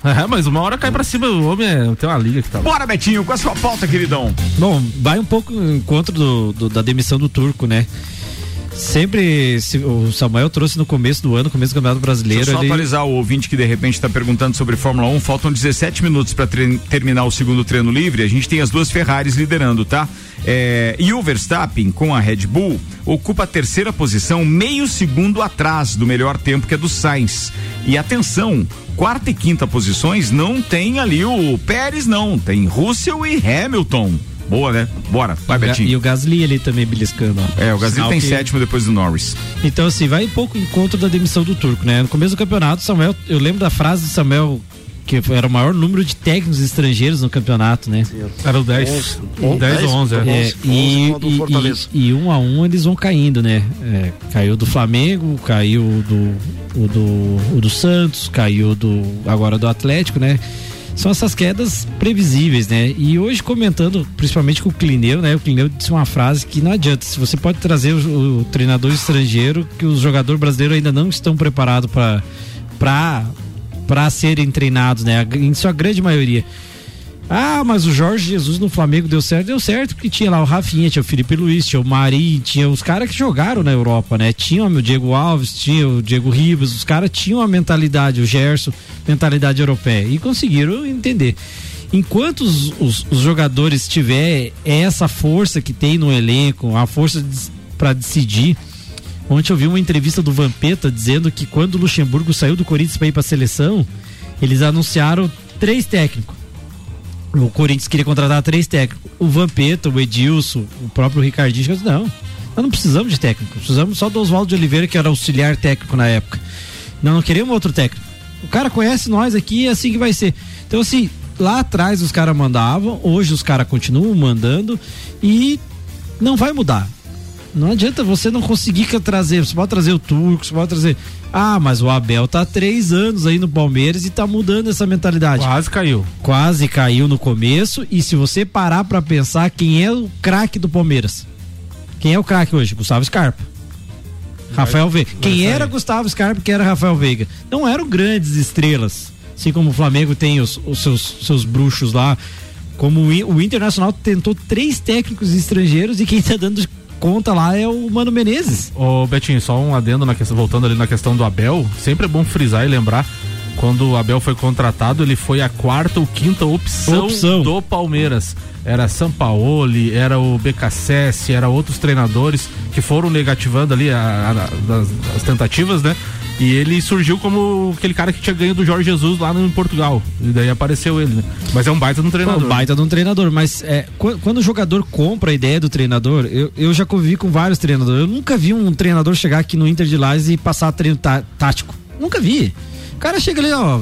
É, mas uma hora cai pra cima, o homem é, tem uma liga que tá. Bora, Betinho, com a sua pauta, queridão. Bom, vai um pouco em encontro do, do- da demissão do Turco, né? Sempre se- o Samuel trouxe no começo do ano, começo do Campeonato Brasileiro. Deixa eu só ele- atualizar o ouvinte que de repente está perguntando sobre Fórmula 1. Faltam 17 minutos para terminar o segundo treino livre. A gente tem as duas Ferraris liderando, tá? É, e o Verstappen, com a Red Bull, ocupa a terceira posição, meio segundo atrás do melhor tempo que é do Sainz. E atenção, quarta e quinta posições não tem ali o Pérez, não. Tem Russell e Hamilton. Boa, né? Bora, vai, E o Betinho. E o Gasly ali também beliscando. ó. É, o Gasly Sinal tem que- sétimo depois do Norris. Então, assim, vai um pouco em contra da demissão do Turco, né? No começo do campeonato, Samuel, eu lembro da frase do Samuel, que era o maior número de técnicos estrangeiros no campeonato, né? Era o 10. 10 ou 11, é. É, e, e, e, e um a um eles vão caindo, né? É, caiu do Flamengo, caiu do, o do, o do Santos, caiu do agora do Atlético, né? São essas quedas previsíveis, né? E hoje comentando, principalmente com o Clineu, né? O Clineu disse uma frase que não adianta, se você pode trazer o, o treinador estrangeiro, que os jogadores brasileiros ainda não estão preparados para para serem treinados, né? Em sua grande maioria. Ah, mas o Jorge Jesus no Flamengo deu certo, deu certo porque tinha lá o Rafinha, tinha o Felipe Luiz, tinha o Marinho, tinha os caras que jogaram na Europa, né? Tinha o Diego Alves, tinha o Diego Ribas, os caras tinham a mentalidade, o Gerson, mentalidade europeia e conseguiram entender. Enquanto os, os- os jogadores tiver essa força que tem no elenco, a força para decidir, Ontem eu vi uma entrevista do Vampeta dizendo que quando o Luxemburgo saiu do Corinthians para ir para a seleção, eles anunciaram três técnicos. O Corinthians queria contratar três técnicos. O Vampeta, o Edilson, o próprio Ricardinho, não, nós não precisamos de técnico. Precisamos só do Oswaldo de Oliveira, que era auxiliar técnico na época. Não, não queremos outro técnico. O cara conhece nós aqui e é assim que vai ser. Então, assim, lá atrás os caras mandavam, hoje os caras continuam mandando e não vai mudar. Não adianta você não conseguir trazer. Você pode trazer o Turco, você pode trazer. Ah, mas o Abel tá há três anos aí no Palmeiras e tá mudando essa mentalidade. Quase caiu. Quase caiu no começo. E se você parar pra pensar quem é o craque do Palmeiras? Quem é o craque hoje? Gustavo Scarpa. Rafael Veiga. Quem era Gustavo Scarpa, que era Rafael Veiga? Não eram grandes estrelas. Assim como o Flamengo tem os, os seus, seus bruxos lá. Como o, o Internacional tentou três técnicos estrangeiros e quem tá dando conta lá é o Mano Menezes. Ô Betinho, só um adendo na questão, voltando ali na questão do Abel, sempre é bom frisar e lembrar. Quando o Abel foi contratado, ele foi a quarta ou quinta opção, Opção. do Palmeiras. Era Sampaoli, era o BKSS, era outros treinadores que foram negativando ali a- a- das- as tentativas, né? E ele surgiu como aquele cara que tinha ganho do Jorge Jesus lá no, em Portugal. E daí apareceu ele, né? Mas é um baita de um treinador. Pô, baita de um treinador, mas é, qu- quando o jogador compra a ideia do treinador, eu, eu já convivi com vários treinadores. Eu nunca vi um treinador chegar aqui no Inter de Lages e passar treino tá- tático. Nunca vi. Cara chega ali, ó,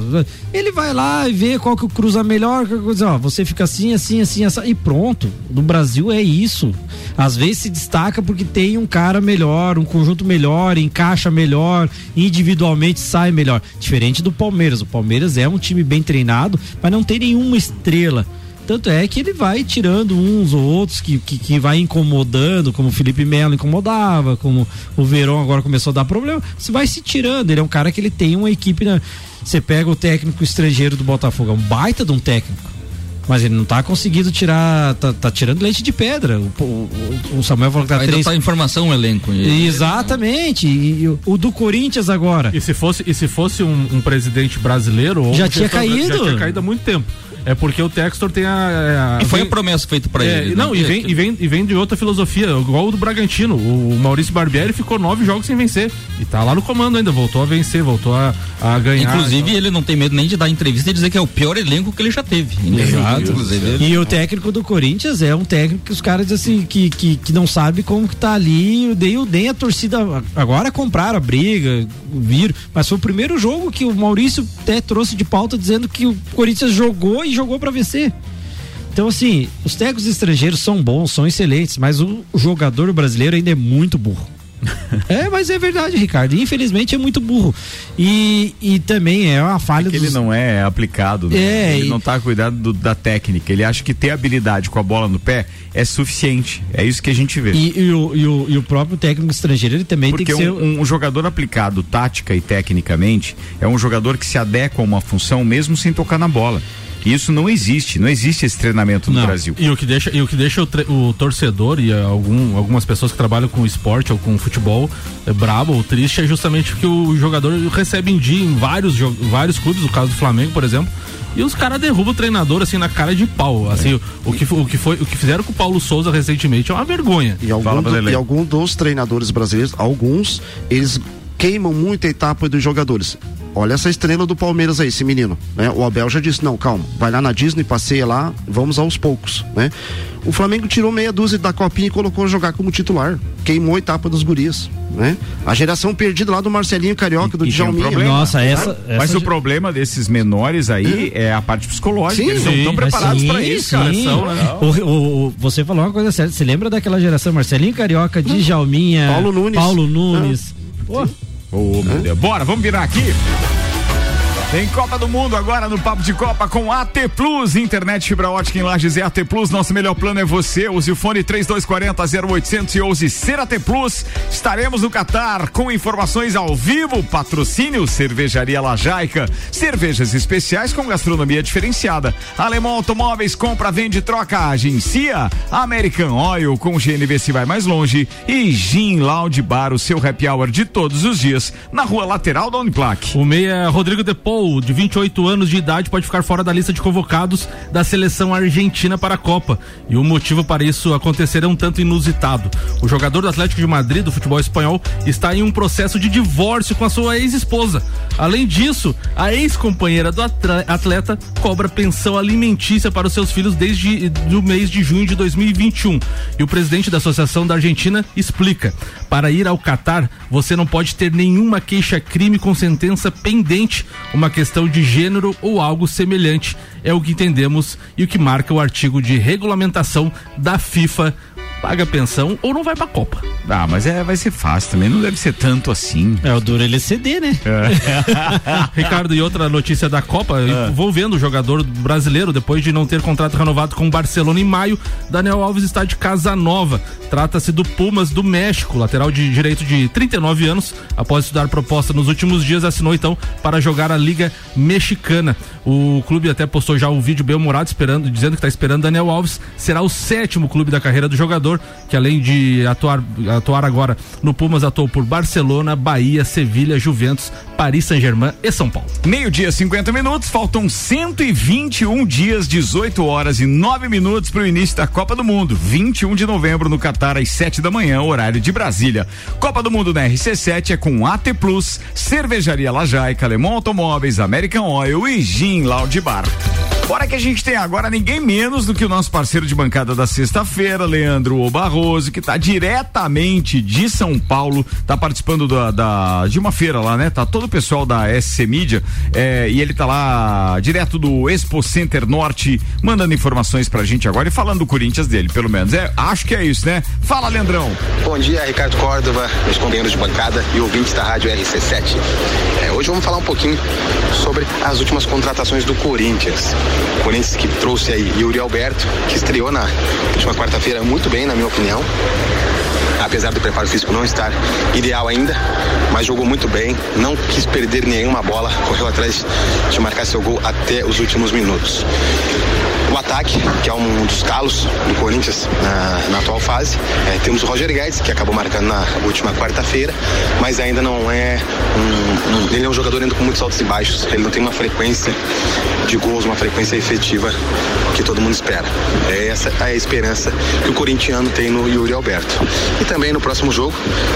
ele vai lá e vê qual que cruza melhor, ó, você fica assim, assim, assim, assim, e pronto. No Brasil é isso. Às vezes se destaca porque tem um cara melhor, um conjunto melhor, encaixa melhor, individualmente sai melhor. Diferente do Palmeiras. O Palmeiras é um time bem treinado, mas não tem nenhuma estrela. Tanto é que ele vai tirando uns ou outros que, que, que vai incomodando, como o Felipe Melo incomodava, como o Verão agora começou a dar problema. Você vai se tirando. Ele é um cara que ele tem uma equipe. Na... Você pega o técnico estrangeiro do Botafogo, é um baita de um técnico. Mas ele não tá conseguindo tirar. Tá, tá tirando leite de pedra. O, o, o Samuel falou que tá Ainda três. tá informação o elenco. Exatamente. E, e o, do Corinthians agora. E se fosse, e se fosse um, um presidente brasileiro ou Já um tinha gestor caído. Já tinha caído há muito tempo. É porque o Textor tem a. a E foi vem- a promessa feita pra É, ele. não, né? e vem, e, vem, e vem de outra filosofia, igual o do Bragantino. O Maurício Barbieri ficou nove jogos sem vencer. E tá lá no comando ainda, voltou a vencer, voltou a, a ganhar. Inclusive, ele não tem medo nem de dar entrevista e dizer que é o pior elenco que ele já teve. Exato. Inclusive, ele- E o técnico do Corinthians é um técnico que os caras assim que, que, que não sabe como que tá ali, nem, o- nem a torcida agora compraram a briga, viram, mas foi o primeiro jogo que o Maurício até trouxe de pauta dizendo que o Corinthians jogou e jogou pra vencer. Então assim, os técnicos estrangeiros são bons, são excelentes, mas o jogador brasileiro ainda é muito burro. É, mas é verdade, Ricardo. Infelizmente é muito burro. E, e também é uma falha que ele dos- não é aplicado, né? É, ele e- não tá cuidando do- da técnica. Ele acha que ter habilidade com a bola no pé é suficiente. É isso que a gente vê. E, e o, e, o, e o próprio técnico estrangeiro, ele também Porque tem que ser. um, um jogador aplicado tática e tecnicamente é um jogador que se adequa a uma função mesmo sem tocar na bola. E isso não existe, não existe esse treinamento no Não. Brasil. E o que deixa, e o, que deixa o, tre- o torcedor e algum, algumas pessoas que trabalham com esporte ou com futebol é, brabo ou triste é justamente que o jogador recebe em dia em vários, vários clubes, no caso do Flamengo, por exemplo. E os caras derrubam o treinador assim na cara de pau. Assim, o, o que, o, que foi, o que fizeram com o Paulo Souza recentemente é uma vergonha. E algum, do- e algum dos treinadores brasileiros, alguns, eles queimam muito a etapa dos jogadores. Olha essa estrela do Palmeiras aí, esse menino. Né? O Abel já disse: não, calma, vai lá na Disney, passeia lá, vamos aos poucos. Né? O Flamengo tirou meia dúzia da copinha e colocou jogar como titular. Queimou a etapa dos gurias. Né? A geração perdida lá do Marcelinho Carioca, do tem um Djalminha. problema. Tá? Mas o problema desses menores aí é a parte psicológica. Sim, Eles não estão preparados para isso, cara. São, né? O- o- o- você falou uma coisa séria. Você lembra daquela geração Marcelinho Carioca, Djalminha, Paulo Nunes. Paulo Nunes. Pô, Ô, meu Deus. Bora, vamos virar aqui. Tem Copa do Mundo agora no Papo de Copa com AT Plus, internet fibra ótica em Lages é AT Plus. Nosso melhor plano é você. Use o fone 3240 0800 e ouse ser AT Plus. Estaremos no Catar com informações ao vivo. Patrocínio Cervejaria Lajaica. Cervejas especiais com gastronomia diferenciada. Alemão Automóveis compra, vende, troca, agencia. American Oil com GNV se vai mais longe. E Gin Loud Bar, o seu happy hour de todos os dias na rua lateral da Uniplac. O meia Rodrigo Depou, de 28 anos de idade, pode ficar fora da lista de convocados da seleção argentina para a Copa. E o motivo para isso acontecer é um tanto inusitado. O jogador do Atlético de Madrid, do futebol espanhol, está em um processo de divórcio com a sua ex-esposa. Além disso, a ex-companheira do atleta cobra pensão alimentícia para os seus filhos desde o mês de junho de 2021. E o presidente da Associação da Argentina explica: para ir ao Catar, você não pode ter nenhuma queixa-crime com sentença pendente, uma questão de gênero ou algo semelhante. É o que entendemos e o que marca o artigo de regulamentação da FIFA. Paga pensão ou não vai pra Copa. Ah, mas é, vai ser fácil também, não deve ser tanto assim. É o duro ele ceder, né? Ricardo, e outra notícia da Copa, envolvendo o jogador brasileiro, depois de não ter contrato renovado com o Barcelona em maio, Daniel Alves está de casa nova. Trata-se do Pumas do México, lateral de direito de 39 anos. Após estudar proposta nos últimos dias, assinou então para jogar a Liga Mexicana. O clube até postou já um vídeo bem humorado, esperando, dizendo que está esperando Daniel Alves. Será o sétimo clube da carreira do jogador, que além de atuar, atuar agora no Pumas, atuou por Barcelona, Bahia, Sevilha, Juventus, Paris Saint-Germain e São Paulo. Meio-dia, 50 minutos, faltam 121 dias, 18 horas e 9 minutos para o início da Copa do Mundo. 21 de novembro no Catar, às 7 da manhã, horário de Brasília. Copa do Mundo na RC7 é com AT Plus, Cervejaria Lajaica, Alemão Automóveis, American Oil e Gin Loud Bar. Hora que a gente tem agora ninguém menos do que o nosso parceiro de bancada da sexta-feira, Leandro O Barroso, que tá diretamente de São Paulo, tá participando da, da- de uma feira lá, né? Tá todo o pessoal da SC Mídia é, e ele tá lá direto do Expo Center Norte, mandando informações pra gente agora e falando do Corinthians dele, pelo menos. É, acho que é isso, né? Fala, Leandrão. Bom dia, Ricardo Córdova, meus companheiros de bancada e ouvintes da Rádio RC7. É, hoje vamos falar um pouquinho sobre as últimas contratações do Corinthians. O Corinthians que trouxe aí Yuri Alberto, que estreou na última quarta-feira muito bem, na minha opinião. Apesar do preparo físico não estar ideal ainda, mas jogou muito bem, não quis perder nenhuma bola, correu atrás de marcar seu gol até os últimos minutos. O ataque, que é um dos calos do Corinthians na, na atual fase. É, temos o Roger Guedes, que acabou marcando na última quarta-feira, mas ainda não é um, um- Ele é um jogador ainda com muitos altos e baixos. Ele não tem uma frequência de gols, uma frequência efetiva que todo mundo espera. É essa a esperança que o corintiano tem no Yuri Alberto. E também no próximo jogo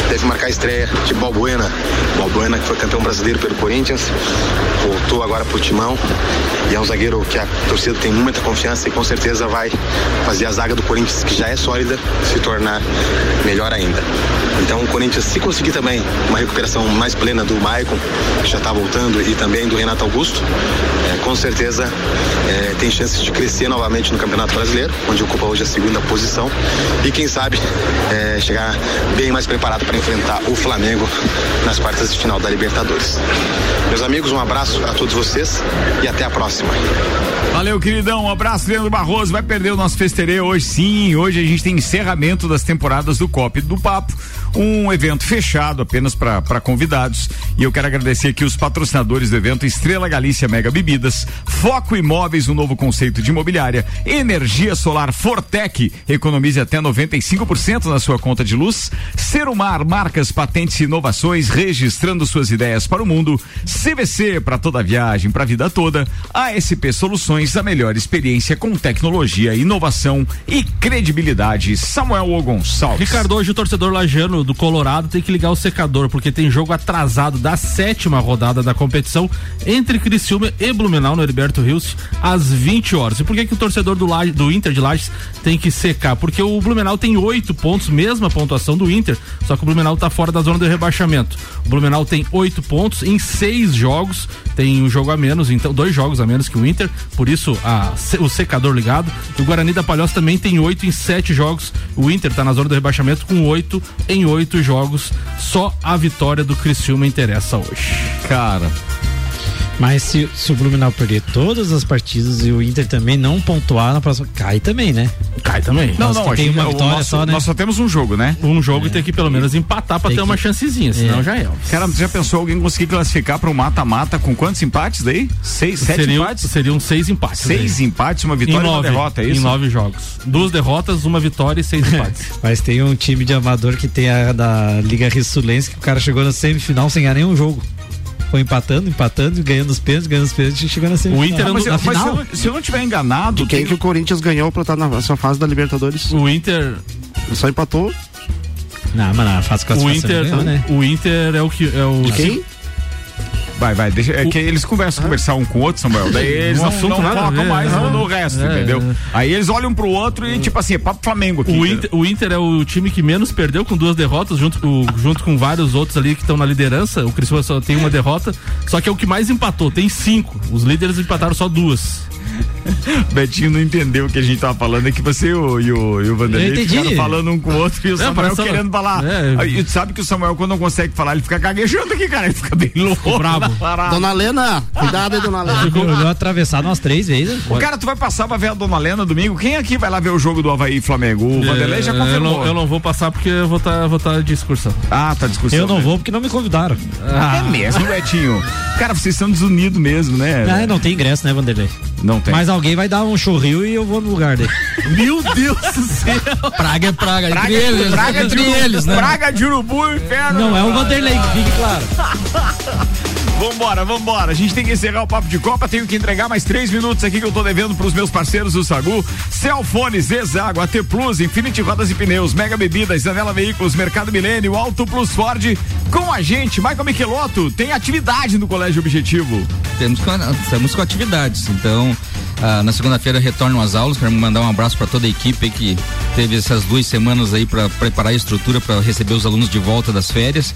deve marcar a estreia de Balbuena. Balbuena, que foi campeão brasileiro pelo Corinthians, voltou agora pro Timão e é um zagueiro que a torcida tem muita confiança e com certeza vai fazer a zaga do Corinthians, que já é sólida, se tornar melhor ainda. Então o Corinthians, se conseguir também uma recuperação mais plena do Maicon, que já está voltando, e também do Renato Augusto, com certeza é, tem chances de crescer novamente no Campeonato Brasileiro, onde ocupa hoje a segunda posição, e quem sabe é, chegar bem mais preparado para enfrentar o Flamengo nas quartas de final da Libertadores. Meus amigos, um abraço a todos vocês e até a próxima. Valeu, queridão. Um abraço, Leandro Barroso. Vai perder o nosso festerê hoje, sim. Hoje a gente tem encerramento das temporadas do Copa e do Papo. Um evento fechado apenas para convidados. E eu quero agradecer aqui os patrocinadores do evento Estrela Galícia Mega Bebidas, Foco Imóveis, um novo conceito de imobiliária, Energia Solar Fortec, economize até 95% na sua conta de luz, Serumar, marcas, patentes e inovações, registrando suas ideias para o mundo, CVC para toda viagem, para a vida toda, ASP Soluções, a melhor experiência com tecnologia, inovação e credibilidade. Samuel O. Gonçalves. Ricardo, hoje o torcedor lajano do Colorado tem que ligar o secador, porque tem jogo atrasado da sétima rodada da competição entre Criciúma e Blumenau no Heriberto Rios às 20 horas. E por que, que o torcedor do, Laje- do Inter de Lages tem que secar? Porque o Blumenau tem oito pontos, mesma pontuação do Inter, só que o Blumenau tá fora da zona do rebaixamento. O Blumenau tem oito pontos em seis jogos, tem um jogo a menos, então dois jogos a menos que o Inter, por isso a- o secador ligado. O Guarani da Palhoça também tem oito em sete jogos. O Inter tá na zona do rebaixamento com oito em oito jogos. Só a vitória do Criciúma interessa hoje. Cara. Mas se, se o Blumenau perder todas as partidas e o Inter também não pontuar na próxima, cai também, né? Cai também. Não, Nós não, tem uma vitória nosso- só, né? Nós só temos um jogo, né? Um jogo e tem que pelo menos empatar pra Tem ter que- uma chancezinha, senão É. já é. Cara, você já pensou alguém conseguir classificar para um mata-mata com quantos empates daí? Seis, sete Seriam, empates? seriam seis empates. Seis daí. empates, uma vitória e uma nove, derrota, é isso? Em nove jogos. Duas derrotas, uma vitória e seis empates. Mas tem um time de amador que tem a da Liga Rissulense que o cara chegou na semifinal sem ganhar nenhum jogo. Foi empatando, empatando, ganhando os pênaltis, ganhando os pênaltis e chegou na semifinal. Inter um Mas, eu- na mas se, final. eu, não- se eu não tiver enganado, Quem tem- que o Corinthians ganhou pra estar na sua fase da Libertadores? O Inter. Só empatou. Não, mas na fase O classificação Inter, ganhou, né? o Inter é o que é o De quem? Vai, vai, deixa. É que eles conversam, conversar um com o outro, Samuel. Daí eles Um não, assunto não focam mais né? no, no resto, É, entendeu? é. Aí eles olham pro outro e, tipo assim, é papo Flamengo aqui. O. Inter, o Inter é o time que menos perdeu com duas derrotas, junto com, junto com vários outros ali que estão na liderança. O Criciúma só tem uma derrota, só que é o que mais empatou, tem cinco. Os líderes empataram só duas. Betinho não entendeu o que a gente tava falando, é que você e o, e o, e o Vanderlei ficaram falando um com o outro e o É, Samuel querendo falar. É. Aí, tu sabe que o Samuel, quando não consegue falar, ele fica gaguejando aqui, cara. Ele fica bem louco. bravo. Na parada. Dona Lena, cuidado aí, dona Lena. Ficou, olhou atravessar nós três vezes. O cara, tu vai passar pra ver a Dona Lena domingo? Quem aqui vai lá ver o jogo do Havaí e Flamengo? O Vanderlei já É, eu, confirmou. não, eu não vou passar porque eu vou estar vou tá de excursão. Ah, tá discussão. Eu não né? vou porque não me convidaram. É mesmo, Betinho. Cara, vocês estão desunidos mesmo, né? Ah, não tem ingresso, né, Vanderlei? Não tem. Mas alguém vai dar um churril e eu vou no lugar dele. Meu Deus do céu! Praga é praga, Praga, entre eles, praga, de entre urubu, eles, né? praga de urubu, inferno. Não é o Vanderlei, que fique claro. Vambora, vambora. A gente tem que encerrar o papo de Copa. Tenho que entregar mais três minutos aqui que eu tô devendo pros meus parceiros do Sagu. Celfones, Zezago, AT Plus, Infinity Rodas e Pneus, Mega Bebidas, Zanela Veículos, Mercado Milênio, Auto Plus Ford. Com a gente, Michael Michelotto, tem atividade no Colégio Objetivo. temos com, estamos com atividades. Então, ah, na segunda-feira retornam as aulas. Quero mandar um abraço para toda a equipe que teve essas duas semanas aí para preparar a estrutura para receber os alunos de volta das férias.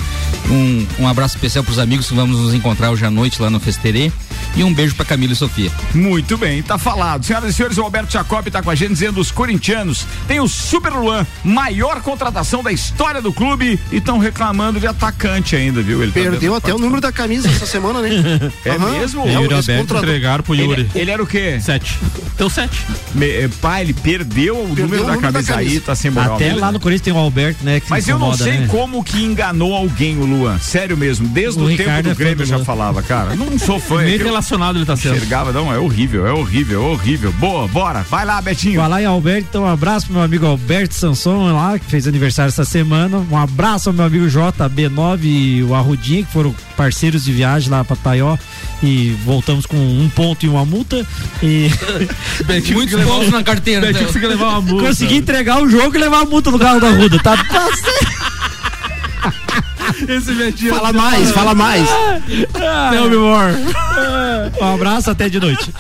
Um, um abraço especial para os amigos que vamos nos encontrar hoje à noite lá no Festerê. E um beijo para Camila e Sofia. Muito bem, tá falado. Senhoras e senhores, o Alberto Jacob tá com a gente dizendo os corintianos tem o Super Luan, maior contratação da história do clube e estão reclamando de atacante ainda, viu? Ele tá Perdeu até o número da camisa essa semana, né? É Aham. mesmo? É, Alberto contratam- entregaram pro Yuri. Ele, ele era o quê? Sete. Então sete. Me, eh, pai, ele perdeu o número da o número da camisa aí, camisa. tá sem moral. Até lá no Corinthians tem o Alberto, né? Que Mas se eu não incomoda, sei né? como que enganou alguém o Luan. Sério mesmo. Desde O o, tempo é do fã Grêmio eu já Luan. falava, cara. Não sou fã. Nem é relacionado ele tá sendo. enxergava, não, é horrível, é horrível, é horrível. Boa, bora. Vai lá, Betinho. Falar em Alberto, então um abraço pro meu amigo Alberto Sanson lá, que fez aniversário essa semana. Um abraço ao meu amigo JB9 e o Arrudinha, que foram parceiros de viagem lá pra Taió. E voltamos com um ponto e uma multa. E Betinho Muitos pontos na carteira. Betinho conseguiu levar uma multa. consegui entregar o jogo e levar a multa do carro da Ruda. Tá Esse Betinho. Fala mais, fala mais. Tell me more. Um abraço, até de noite.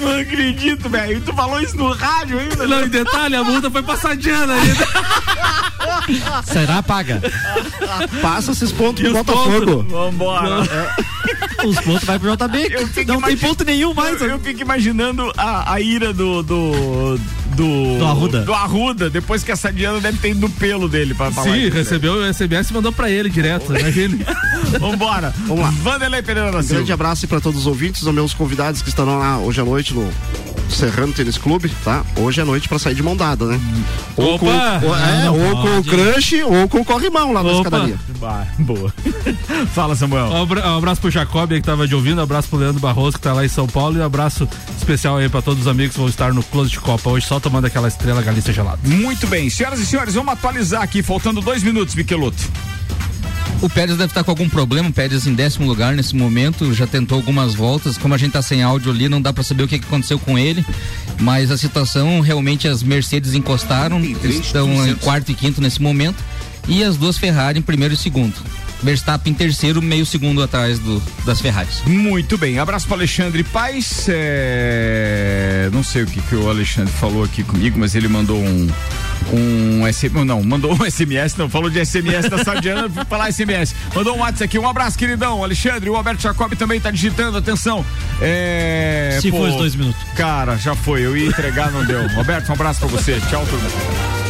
Não acredito, velho. Tu falou isso no rádio ainda? Não, em detalhe, a multa foi passadinha ainda. Será paga? Passa esses pontos E pro Botafogo. Vambora. Os pontos vai pro JB. Não tem ponto nenhum mais. Eu, eu fico imaginando a, a ira do. do. Do. Do Arruda. do Arruda, depois que essa Diana deve ter ido no pelo dele pra falar. Sim, isso, né? recebeu o SMS e mandou pra ele direto. Imagine. Vambora. Vamos lá. Vanderlei Pereira da Um grande Silva. abraço para todos os ouvintes, aos meus convidados que estarão lá hoje à noite no Serrano Tênis Clube, tá? Hoje à noite para sair de mão dada, né? Ou com, ou, é, Não, ou com o crush ou com o corrimão lá na Opa! escadaria. Bah, boa. Fala, Samuel. Um um abraço pro Jacob aí que tava de ouvindo, um abraço pro Leandro Barroso que tá lá em São Paulo e um abraço especial aí pra todos os amigos que vão estar no Close de Copa hoje, só tomando aquela estrela Galícia gelada. Muito bem, senhoras e senhores, vamos atualizar aqui, faltando dois minutos, Miqueloto. O Pérez deve estar com algum problema, o Pérez em décimo lugar nesse momento, já tentou algumas voltas, como a gente tá sem áudio ali, não dá para saber o que, que aconteceu com ele, mas a situação, realmente as Mercedes encostaram, estão em quarto e quinto nesse momento, e as duas Ferrari em primeiro e segundo. Verstappen em terceiro, meio segundo atrás do, das Ferraris. Muito bem, abraço para Alexandre Paz. é, Não sei o que, que o Alexandre falou aqui comigo, mas ele mandou um. Um SMS, não, mandou um SMS, não, falou de SMS da Sardiana, vou falar SMS. Mandou um WhatsApp aqui, um abraço, queridão. Alexandre, o Alberto Jacob também tá digitando, atenção. É, Se pô, os dois minutos. Cara, já foi, eu ia entregar, não deu. Roberto, um abraço pra você. Tchau, turma.